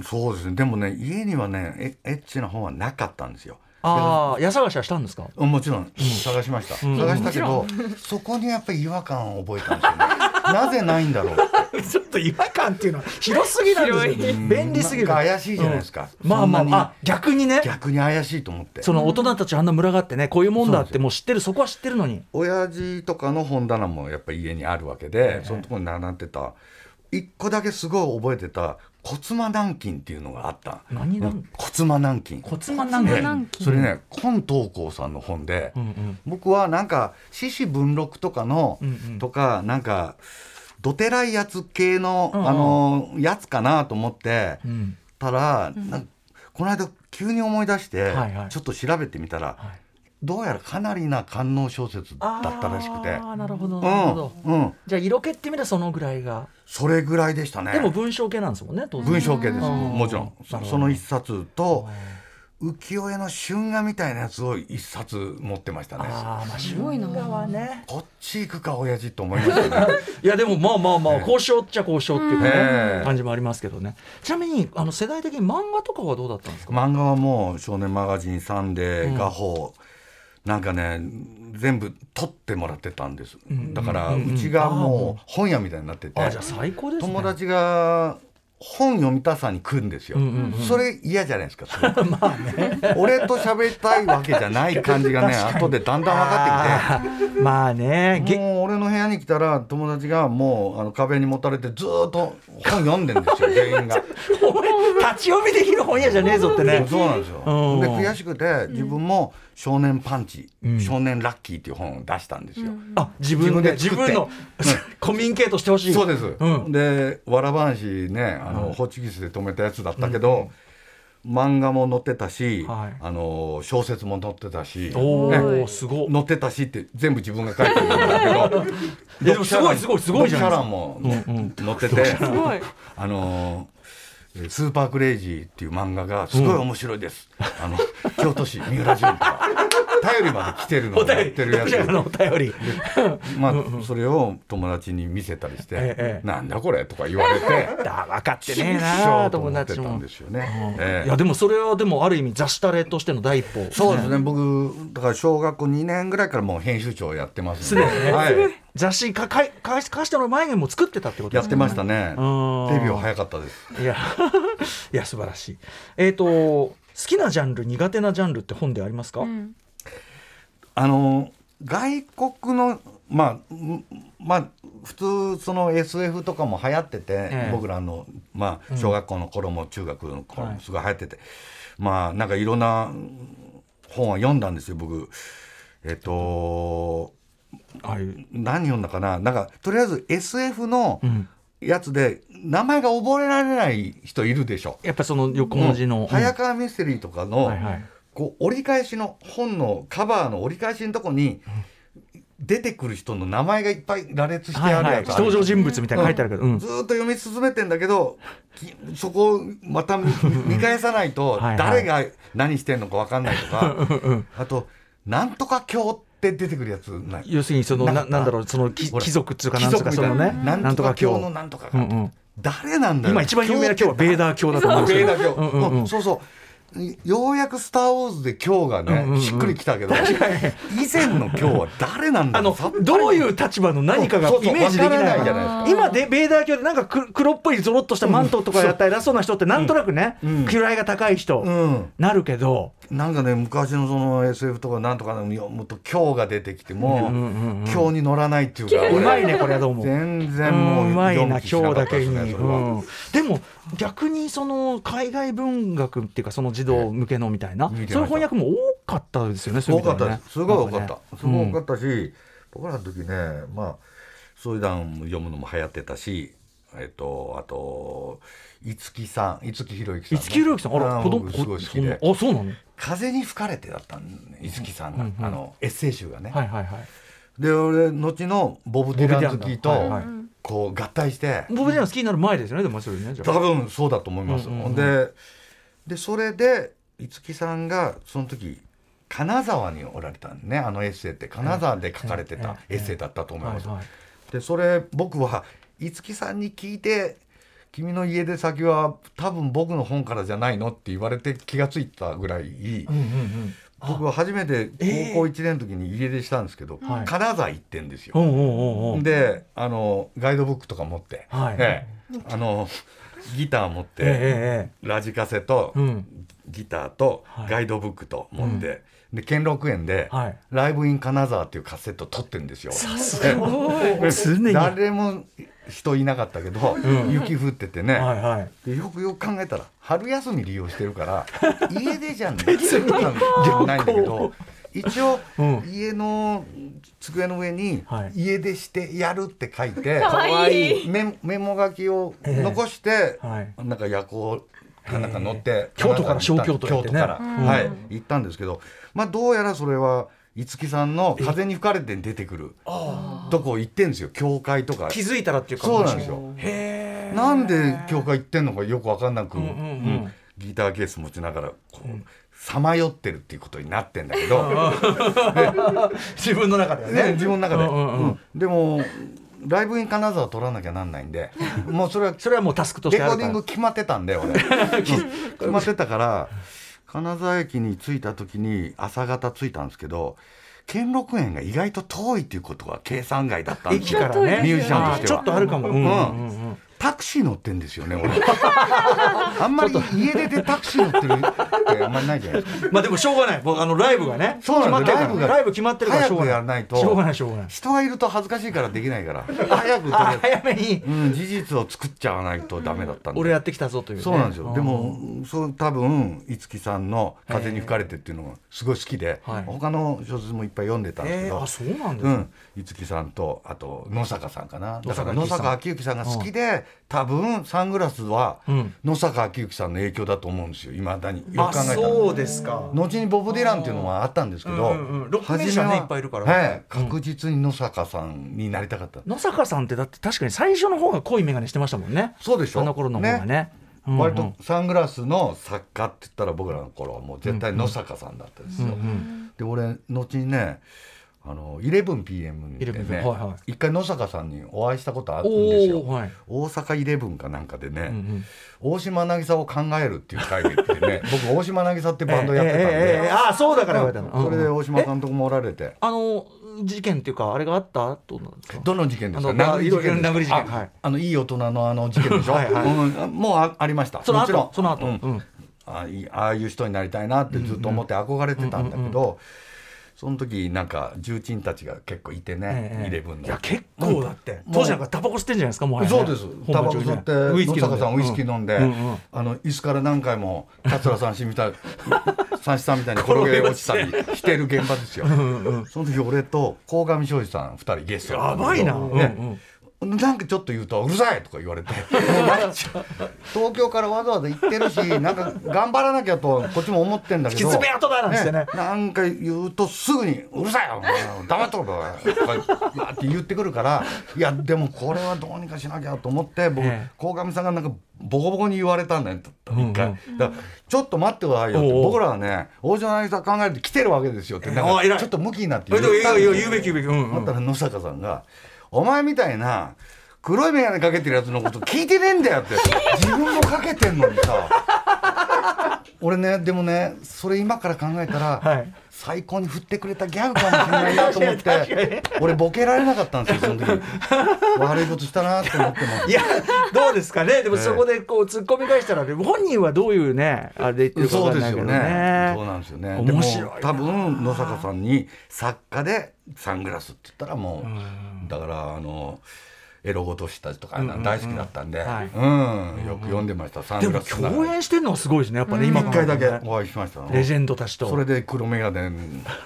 そうですね。でもね家にはねエエッチな本はなかったんですよ。ああ家探しはしたんですか？うんもちろん。探しました、ん。探したけどそこにやっぱり違和感を覚えたんですよね。なぜないんだろう。ちょっと違和感っていうのは広すぎなんですよ便利すぎる。怪しいじゃないですか。うん。まあまあ逆にね。逆に怪しいと思って。その大人たちあんな群がってねこういうもんだってもう知ってる。そこは知ってるのに。親父とかの本棚もやっぱり家にあるわけで、そのところに並んでた。一個だけすごい覚えてた骨間南京っていうのがあった。何南うん骨間南京骨間南京骨間南京それね今東光さんの本で、うんうん。僕はなんか獅子文録とかの、うんうん。とかなんかどてらいやつ系の、うんうん。あのやつかなと思ってうん。たら、この間急に思い出して、はいはい。ちょっと調べてみたら、はいどうやらかなりな官能小説だったらしくて。ああなるほどうなるほど、んうん。じゃあ色気ってみたらそのぐらいが、それぐらいでしたね。でも文章系なんですもんね当然。文章系ですうんもちろん。そその一冊と浮世絵の春画みたいなやつを一冊持ってましたね。ああまあ春画はね。こっち行くか親父と思いましたね。いやでもまあまあまあええ。交渉っちゃ交渉っていうかね、ええ感じもありますけどね。ちなみにあの世代的に漫画とかはどうだったんですか、漫画はもう少年マガジンサンデー、画報なんかね全部取ってもらってたんです、だからうんうんうちがもう本屋みたいになってて、あじゃあ最高ですね。友達が本読みたさに来るんですよ、うんうんうんそれ嫌じゃないですか 俺と喋りたいわけじゃない 感じがね後でだんだん分かってきて。まあね。げもう俺の部屋に来たら友達がもうあの壁にもたれてずーっと本読んでんですよ 全員が。立ち読みできる本屋じゃねえぞってね。そうなんですよ。うん。で悔しくて自分も「少年パンチ」うん。少年ラッキー」っていう本を出したんですよ。あ自分で自自分で分のコミュニケートしてほしい。そうです。うん。でわらばんしねあの、ホチキスで止めたやつだったけど、漫画も載ってたし、はい。あの小説も載ってたし、おね。おすごい。載ってたしって全部自分が書いてるんだけど でもすごいすごいすごいじゃないですか。読者欄もね載ってて、すごい。あのースーパークレイジーっていう漫画がすごい面白いです。あの京都市三浦淳とか頼りまで来てるのをやってるやつ。のお便り。まあ、それを友達に見せたりして「ええなんだこれ?」とか言われてだ分かって厳ねえなと思ってたんですよね。いやでもそれはでもある意味雑誌タレとしての第一歩。そうですね。僕だから小学校2年ぐらいからもう編集長やってますすで。にね。はい、雑誌かかいか貸しての前にも作ってたってことですかやってましたね。デうん。ビュー早かったです。いや いや素晴らしい。えっ、と好きなジャンル苦手なジャンルって本でありますか、うんあの外国のまあんまあ普通その SF とかも流行ってて、ええ。僕らのまあ小学校の頃も中学の頃はい。もすごい流行ってて、まあなんかいろんな本は読んだんですよ僕。えっとああい。う何読んだかな。なんかとりあえず SF のうん。やつで名前が覚えられない人いるでしょ。やっぱその横文字の、うん。早川ミステリーとかの、はいはいこう折り返しの本のカバーの折り返しのとこに出てくる人の名前がいっぱい羅列してあるやつ登場人物みたいなの書いてあるけど、うん。ずーっと読み進めてんだけどきそこをまた見見返さないと 誰が何してんのか分かんないとか。あと「なんとか教」って出てくるやつ要するにそのななんかなんだろうその貴族っつうかなんつうかそのねななんとか教の教なんとかが、うんうん。誰なんだよ今一番有名な教はベーダー教だと思うんですけど。ベーダー教、うんうんうん。うんそうそうようやく「スター・ウォーズ」で今日がね、うんうんうん。しっくりきたけど以前の今日は誰なんだあのさっぱり。どういう立場の何かがイメージできない。じゃないですか。今でベーダー教でなんかく黒っぽいゾロッとしたマントとかやった偉そうな人ってなんとなくね、うん。位が高い人、うん。なるけどなんかね昔のその SF とかなんとかのもっと今日が出てきても、うんうんうん今日に乗らないっていうかうまいねこれはどうも。全然もううまいな今日だけに、でも逆にその海外文学っていうかその児童向けのみたいな、そういう翻訳も多かったですよね多かったです。すごい多かった、すごい多かったし、僕らの時ねまあそういう段読むのも流行ってたしえっとあと五木さん五木ひろゆきさん、ね、五木ひろゆきさんあらあ子供僕すごい好きで。あそうなの？風に吹かれてだったん五木さんが、うんうん。あのエッセイ集がね、はいはいはい。で俺後のボブ・ディラン好きと、はいはい。こう合体して。ボブ・ディラン好きになる前ですよねでもそれね多分そうだと思います、うんうんうんででそれで五木さんがその時金沢におられたんねあのエッセイって。金沢で書かれてたエッセイだったと思います、でそれ僕は五木さんに聞いて「君の家出先は多分僕の本からじゃないの?」って言われて気がついたぐらい、うんうんうん。僕は初めてええ高校1年の時に家出したんですけど、はい金沢行ってんですよ。おうおうおうおうであのガイドブックとか持って、はい。ええ。あのギター持って、えええラジカセと、えうん。ギターとはい。ガイドブックと持って、で兼六園で、はい。ライブイン金沢っていうカセット撮ってるんですよ。常に。誰も人いなかったけど、うん。雪降っててね、はいよくよく考えたら春休み利用してるから 家出じゃないないんだけど一応、うん。家の机の上にはい「家出してやる」って書いて、メメモ書きを残して、はい。なんか夜行かなんか乗って京都から小京都京都から、うん。はい。行ったんですけどまあどうやらそれは五木さんの「風に吹かれて」に出てくるとこ行ってんですよ。教会とか。気づいたらっていうか。そうなんですよ。へえなんで教会行ってんのかよく分かんなく、うんうんうん。ギターケース持ちながらこうさまよってるっていうことになってんだけど、自分の中ではね、ね自分の中で、うんうんうん。うん。でもライブイン金沢取らなきゃなんないんで もうそれはそれはもうタスクとしレコーディング決まってたんで俺、うん。決まってたから金沢駅に着いた時に朝方着いたんですけど兼六園が意外と遠いっていうことが計算外だったんですね。ミュージシャンとしては。ちょっとあるかも、うんうんうんうんタクシー乗ってんですよね俺。あんまり家出てタクシー乗ってるってあんまりないじゃないですか。まあでもしょうがない。もうあのライブがね。そうなんですライブがライブ決まってるからしょうがない。早くやらないと。しょうがないしょうがない。人がいると恥ずかしいからできないから。早 く早めに。うん、事実を作っちゃわないとダメだったんで。俺やってきたぞというね。そうなんですよ、ん。でもそう多分五木さんの「風に吹かれて」っていうのがすごい好きで、はい。他の小説もいっぱい読んでたんですけど、えーあそうなんですか、うん、五木さんとあと野坂さんかな。だから野坂昭之さんが好きで、多分サングラスはうん。野坂昭之さんの影響だと思うんですよ。いまだに。よあく考えたら。そうですか。後にボブ・ディランっていうのはあったんですけど、うんうんうん。ロックミュージシャンねいっぱいいるから。はい、確実に野坂さんになりたかった、野坂さんってだって確かに最初の方が濃い眼鏡してましたもんね。そうでしょ。あの頃の方がね。うんうん。割とサングラスの作家って言ったら僕らの頃はもう絶対野坂さんだったですよ、で俺後にねあの 11PM で11ね、はいはい。一回野坂さんにお会いしたことあるんですよ、はい。大阪イレブンかなんかでね、うんうん。大島渚を考えるっていう会でね 僕大島渚ってバンドやってたんで、えええああそうだから言われたの、それでうんうん。大島監督もおられて。あの事件っていうかあれがあったどうなんですか？どの事件ですか？殴り事件。殴り事件。あはい。あのいい大人のあの事件でしょ？はいはい。うんもうあありました。そのもちろん。後その後、うん。うん。あああいう人になりたいなってずっと思って憧れてたんだけど、その時なんか重鎮たちが結構いてね、ええイレブンのいや結構だって、うん。当時なんかタバコ吸ってんじゃないですかもう、そうです。タバコ吸ってウイスキーさんウイスキー飲んで、あの椅子から何回も桂三枝みたい三枝さんみたいに転げ落ちたりしてる現場ですよ。その時俺と鴻上庄司さん2人ゲストやばいな、ねなんかちょっと言うと「うるさい!」とか言われて。東京からわざわざ行ってるしなんか頑張らなきゃとこっちも思ってんだけど。きつめ後だなんつってね。なんか言うとすぐに「うるさいよ黙っとけよ」とかって言ってくるから。いやでもこれはどうにかしなきゃと思って僕ええ。鴻上さんがなんかボコボコに言われたんだよ一うん。回、だからちょっと待ってくださいよ僕らはね大島渚考えて来てるわけですよってなんかちょっとムキになってえでもいったんだったら野坂さんが「お前みたいな黒い眼鏡かけてるやつのこと聞いてねえんだよ」って。自分もかけてんのにさ。俺ねでもねそれ今から考えたら、はい。最高に振ってくれたギャグかもしれないなと思って 俺ボケられなかったんですよその時。悪いことしたなと思っても。いやどうですかね。でもそこでこう突っ込み返したら、ね、本人はどういうねあれで言ってるかそうわかんないけどですよね。ねそうなんですよね。面白いな。多分野坂さんに作家でサングラスって言ったらもうだからあのエロごとしたちとか大好きだったんで、はい。うん。よく読んでました、でも共演してるのはすごいですねやっぱね、今一回だけお会いしました。レジェンドたちと。それで黒眼鏡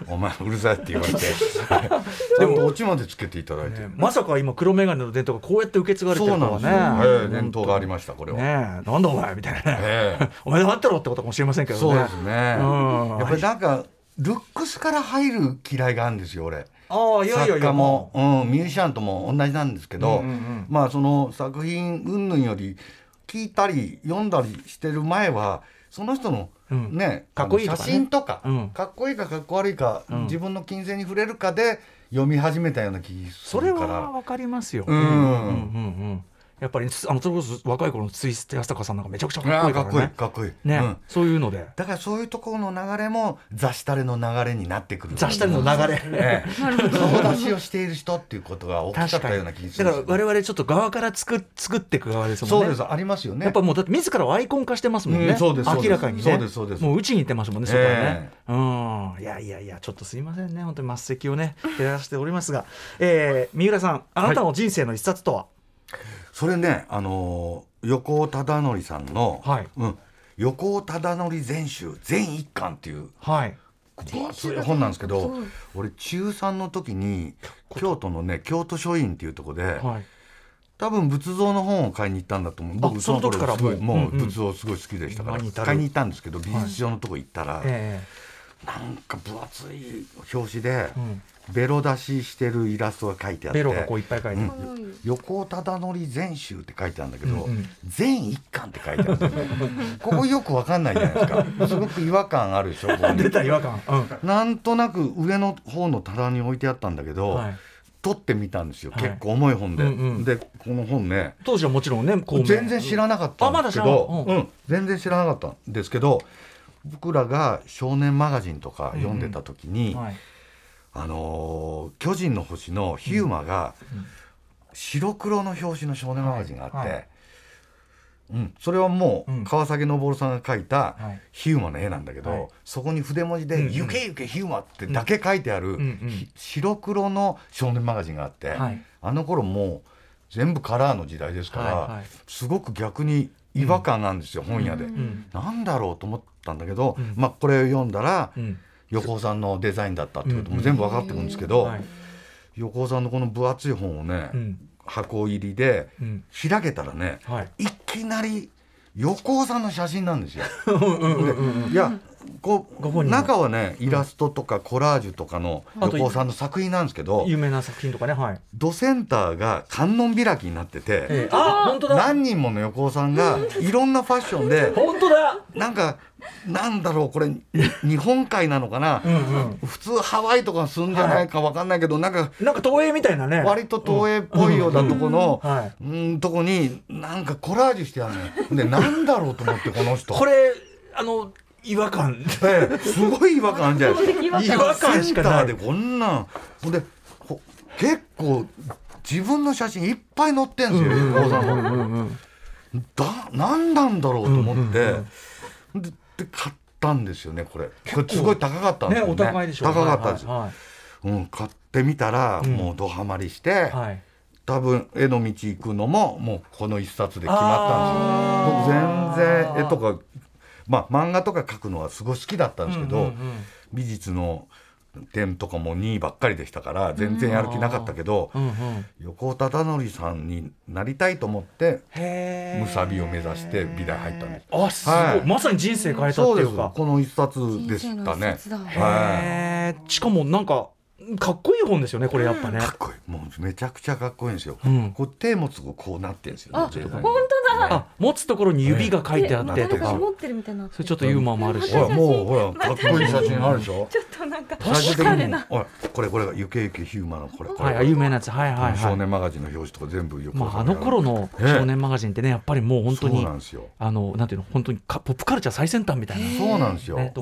お前うるさいって言われて。ちゃんとオチまでつけていただいて、ねまさか今黒眼鏡の伝統がこうやって受け継がれてるとなんですよ、はねええ伝統がありましたこれは、ねえなんだお前みたいな。ね、ええ。お前があったろってことかもしれませんけどね。そうですね、うん。やっぱりなんかルックスから入る嫌いがあるんですよ俺ああいやいやいや。作家も、うん、ミュージシャンとも同じなんですけど、うんうんうん。まあその作品云々より聞いたり読んだりしてる前はその人のうん。ね、かっこいいとかね。写真とか、うん。かっこいいかかっこ悪いか、うん。自分の金銭に触れるかで読み始めたような気すそれるから。はわかりますよ、うんうんうんうんやっぱりあのそれこそ若い頃のツイステ安高さんなんかめちゃくちゃかっこいいからっこいいねかっこいい、ね、うん。そういうので。だからそういうところの流れも雑誌タレの流れになってくる。雑誌たりの流れ。ええ。顔出しをしている人っていうことが大きかったような気がする。だから我々ちょっと側から作作っていく側ですもんね。そうです。ありますよね。やっぱもうだって自らをアイコン化してますもんね、うんそうです明らかにね。そうですそうです。もう打ちに行ってますもんねそこはね、えうん。いやいやいやちょっとすいませんね。本当に末席をね照らしておりますが、えー、三浦さんあなたの人生の一冊とは、それねあのー横尾忠則さんの、はい。うん、横尾忠則全集全一巻っていうはい。分厚い本なんですけど俺中3の時に京都のね京都書院っていうところで、はい。多分仏像の本を買いに行ったんだと思う。僕その時からすごいもうもううんうん。仏像すごい好きでしたから、買いに行ったんですけど美術商のとこ行ったら、えなんか分厚い表紙で、うんベロ出ししてるイラストが書いてあって。ベロがこういっぱい書いてある、うん。横尾忠則全集って書いてあるんだけど、うんうん。全一巻って書いてある ここよくわかんないじゃないですか。すごく違和感あるでしょ出た違和感、うん。なんとなく上の方の棚に置いてあったんだけど、はい。取ってみたんですよ、はい。結構重い本で、うんうん。でこの本ね。当時はもちろんね全然知らなかったんですけど、知らなうん。全然知らなかったんですけど僕らが少年マガジンとか読んでた時に、はいあのー巨人の星のヒューマが白黒の表紙の少年マガジンがあって、はいはい。うん、それはもう川崎昇さんが描いたはい。ヒューマの絵なんだけど、はい。そこに筆文字でうんうん「行け行けヒューマ」ってだけ書いてある、白黒の少年マガジンがあって、はい。あの頃もう全部カラーの時代ですから、すごく逆に違和感なんですよ、本屋で。んなんだろうと思ったんだけど、ん。まあこれを読んだら、うん横尾さんのデザインだったってことうんも全部分かってくるんですけど、はい。横尾さんのこの分厚い本をね、うん。箱入りでうん。開けたらね、はい。いきなり横尾さんの写真なんですよ。いやご中はねイラストとかコラージュとかの横尾さんの作品なんですけど有名な作品とかねはい。ドセンターが観音開きになってて、ええ。あ本当だ。何人もの横尾さんがいろんなファッションで本当だ。なんかなんだろうこれに日本海なのかな、普通ハワイとか住んじゃないかわかんないけど、なんかなんか東映みたいなね。割と東映っぽいようなとこの、うんとこになんかコラージュしてあるのよ。でなんだろうと思ってこの人。これあの違和感。ええすごい違和感あるじゃない。ですか違和感しかないセンターでこんなん。ほんでほ結構自分の写真いっぱい載ってんですよ、うんうんだ何なんだろうと思って、うんうんでで買ったんですよねこれ。これすごい高かったんですよね。ねお高いでしょう高かったです、はうん、買ってみたら、うん。もうドハマりして、いはい。はい多分絵の道行くのももうこの一冊で決まったんですよ。僕全然絵とかまあ漫画とか描くのはすごい好きだったんですけど、うんうんうん。美術の点とかも2位ばっかりでしたから全然やる気なかったけど、うんうん横尾忠則さんになりたいと思ってへえムサビを目指して美大入ったんです。あすごい、はい。まさに人生変えたっていうか。この一冊でしたね。人生の一冊はへえしかもなんかかっこいい本ですよねこれやっぱね。いかっこいい。もうめちゃくちゃかっこいいんですよ、うん。こう手持つとこうなってんですよねあ本当だ。あ持つところに指が書いてあってとか。私持ってるみたいな。それちょっとユーモアもあるし。ほらもうほらかっこいい写真あるでしょ？ちょっとなんか最終的にこれこれが「ゆけゆけヒューマン」のこれこれ、はい有名なやつ。はいはいはい。少年マガジンの表紙とか全部横まあ、あの頃の少年マガジンってねやっぱりもう本当そうになんですよ。あのなんていうの本当にかポップカルチャー最先端みたいな、そうなんですよ、で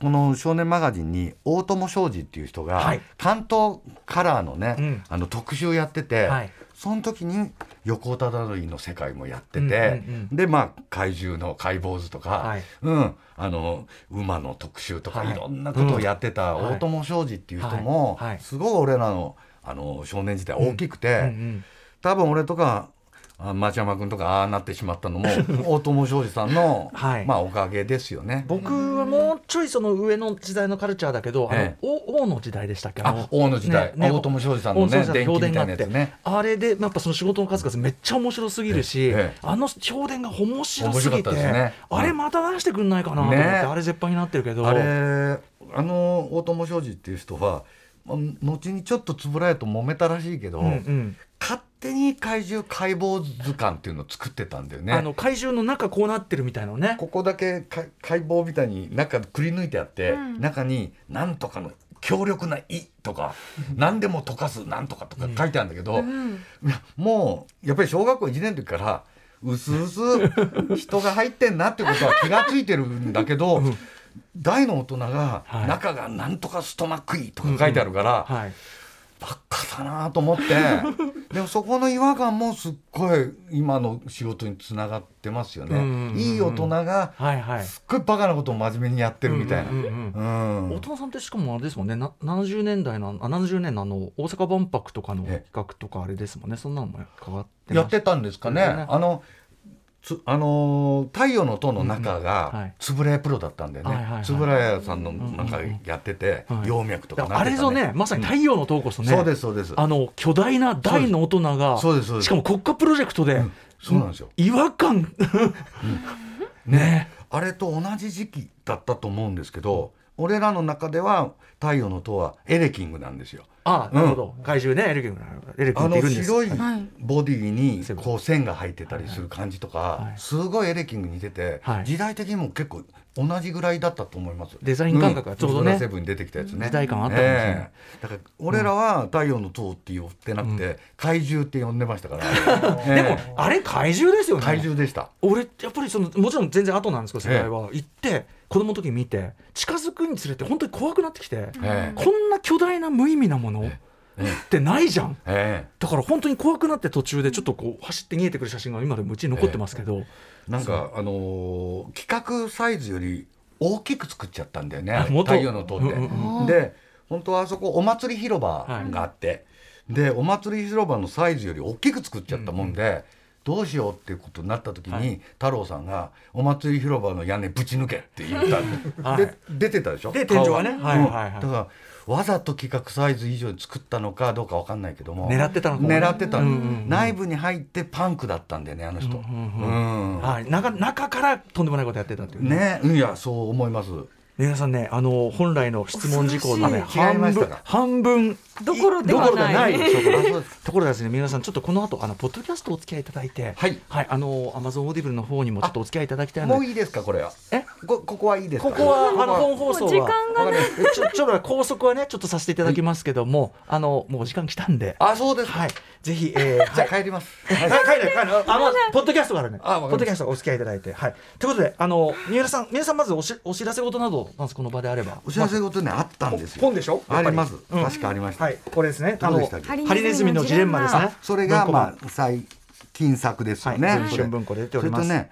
この少年マガジンに大友商事っていう人が、はい。関東カラーのね、うん。あの特集をやってて、はい。その時に横尾忠則の世界もやってて、うんうんでまあ怪獣の解剖図とか、はい。うん、あの馬の特集とか、はい。い、ろんなことをやってたうん。大友商事っていう人も、すごい俺らのあの少年時代大きくて、うんうん。多分俺とかあ町山君とかああなってしまったのも 大友商事さんの、はい。まあおかげですよね。僕はもうちょいその上の時代のカルチャーだけど、ええ。あの王王の時代でしたっけ？あ王の時代、ねね大友商事さんのね電気みたいなやつね。あれでやっぱその仕事の数々めっちゃ面白すぎるし、ええ。あの評伝が面白すぎて、ね。あれまた出してくんないかなと思って、ね。あれ絶版になってるけど。あれあの大友商事っていう人はまあ後にちょっと円谷と揉めたらしいけど、うんうん勝手に怪獣解剖図鑑っていうのを作ってたんだよね。あの怪獣の中こうなってるみたいなのね。ここだけか解剖みたいに中くり抜いてあって、うん。中に「なんとかの強力な胃」とか「何でも溶かすなんとか」とか書いてあるんだけど、うん。いやもうやっぱり小学校1年の時からうすうす人が入ってんなってことは気が付いてるんだけど、大の大人がはい。中がなんとかストマック胃とか書いてあるから、はいばっかだなと思って。でもそこの違和感もすっごい今の仕事につながってますよね。うんうんうんいい大人がすっごいバカなことを真面目にやってるみたいな。うんうんうんうん。大友さんってしかもあれですもんね。な70年代のあ70年のあの大阪万博とかの企え画とかあれですもんね。そんなのも変わってまやってたんですかね。ね。あのつあのー太陽の塔の中がい。円谷プロだったんだよはいはいはい。ね円谷さんのなんかやっててはい。葉脈とかあれぞねまさに太陽の塔こそね、そうですそうです。あの巨大な大の大人がそうですそうです。しかも国家プロジェクトで、うん。そうなんですよ。違和感。ね。あれと同じ時期だったと思うんですけど俺らの中では太陽の塔はエレキングなんですよ。あなるほど。怪獣ねエレキングエレキンあのグっているんです。白いはい。ボディにこう線が入ってたりする感じとかいすごいエレキングに似ててはい。時代的にも結構同じぐらいだったと思います。デザイン感覚がちょうどね。ウルトラセブンに出てきたやつね。時代感あったかもしれないええだから俺らは太陽の塔って呼ってなくて怪獣って呼んでましたから。でもええ。あれ怪獣ですよね。怪獣でした。俺やっぱりそのもちろん全然後なんですけど世代は、行って子供の時に見て近づくにつれて本当に怖くなってきて、ええ。こんな巨大な無意味なものってないじゃん。えだから本当に怖くなって途中でちょっとこう走って逃げてくる写真が今でもうちに残ってますけど、えなんかあのー企画サイズより大きく作っちゃったんだよね太陽の塔って。うんうんで本当はあそこお祭り広場があって、でお祭り広場のサイズより大きく作っちゃったもんで、どうしようっていうことになった時に、はい。太郎さんが「お祭り広場の屋根ぶち抜け」って言った。はい。で出てたでしょ？で天井はね。顔はいはいはい。うん。だからわざと企画サイズ以上に作ったのかどうかわかんないけども。狙ってたの狙ってたの、うんうんうん内部に入ってパンクだったんだよねあの人。はい、中中からとんでもないことやってたっていうね。ね、うんいやそう思います。皆さんねあの本来の質問事項のね半分半分どころではない。ところでですね皆さんちょっとこの後あのポッドキャストお付き合いいただいてはい。あの Amazon Audible の方にもちょっとお付き合いいただきたいのでもういいですかこれ。は。えこここはいいですか。ここはあの本放送時間がわかりましたちょちょっと高速はねちょっとさせていただきますけども、あのもうお時間来たんで。あそうですか。はい。ぜひ、えー、じゃ帰ります。はい、帰れ帰れあの ポッドキャストからね。あポッドキャストお付き合いいただいて。はい。ということであの三浦さん三浦さんまずおしお知らせ事などまずこの場であれば。お知らせ事ねあったんですよ。本でしょ？あります。確かありました。はいこれですね。あのハリネズミのジレンマですね。それがまあ最近作ですよね。はいこれ春文庫で出ておりますそれとね、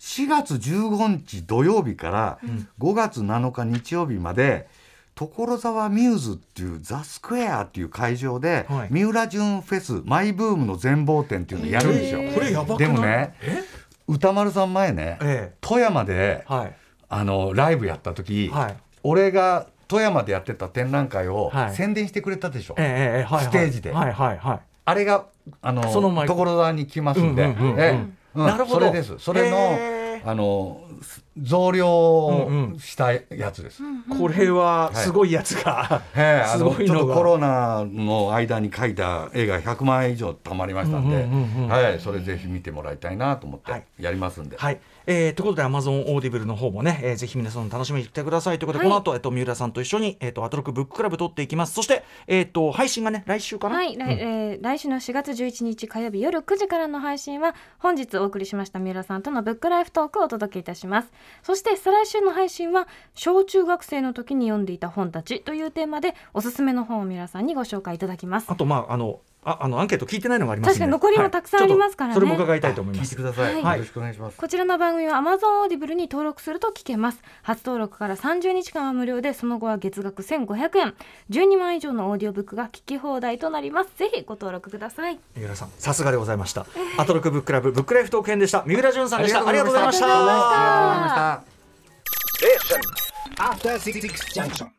4月15日土曜日から5月7日日曜日まで。所沢ミューズっていうザ・スクエアっていう会場で、はい。三浦淳フェスマイブームの全貌展っていうのをやるんですよ。これやばくない？でもね歌丸さん前ね、ええ。富山で、はい。あのライブやった時、はい。俺が富山でやってた展覧会をはい。宣伝してくれたでしょ、ええええはいはい。ステージで。はいはいはい。あれがあのその前。所沢に来ますんで、うんうんうんうんええ。うんなるほど。それです。それのあの増量をしたやつです、これはすごいやつが、ええあすのちょっとごいのがコロナの間に描いた絵が100万円以上たまりましたんで、うんうんうんうんはい、それぜひ見てもらいたいなと思っはい。てやりますんで、はい、えー、ということで Amazon オーディブルの方もね、えーぜひ皆さん楽しみにしてくださいということで、はい。この後、えっとみうらさんと一緒に、えっとアトロクブッククラブ撮っていきます。そして、えっと配信がね来週かな、はい、来えー来週の4月11日火曜日夜9時からの配信は本日お送りしました三浦さんとのブックライフトークをお届けいたしますそして再来週の配信は小中学生の時に読んでいた本たちというテーマでおすすめの本を皆さんにご紹介いただきます。あとまああのああのアンケート聞いてないのがあります確かに残りもたくさんありますからね。はいちょっとそれも伺いたいと思います。聞いてください、はい。よろしくお願いします。こちらの番組は Amazon Audible に登録すると聞けます。初登録から30日間は無料でその後は月額1500円。12万以上のオーディオブックが聞き放題となります。ぜひご登録ください。三浦さんさすがでございました。アトロックブッククラブブックライフトーク編でした。三浦淳さんでした。ありがとうございました。ありがとうございました。After Six Junction.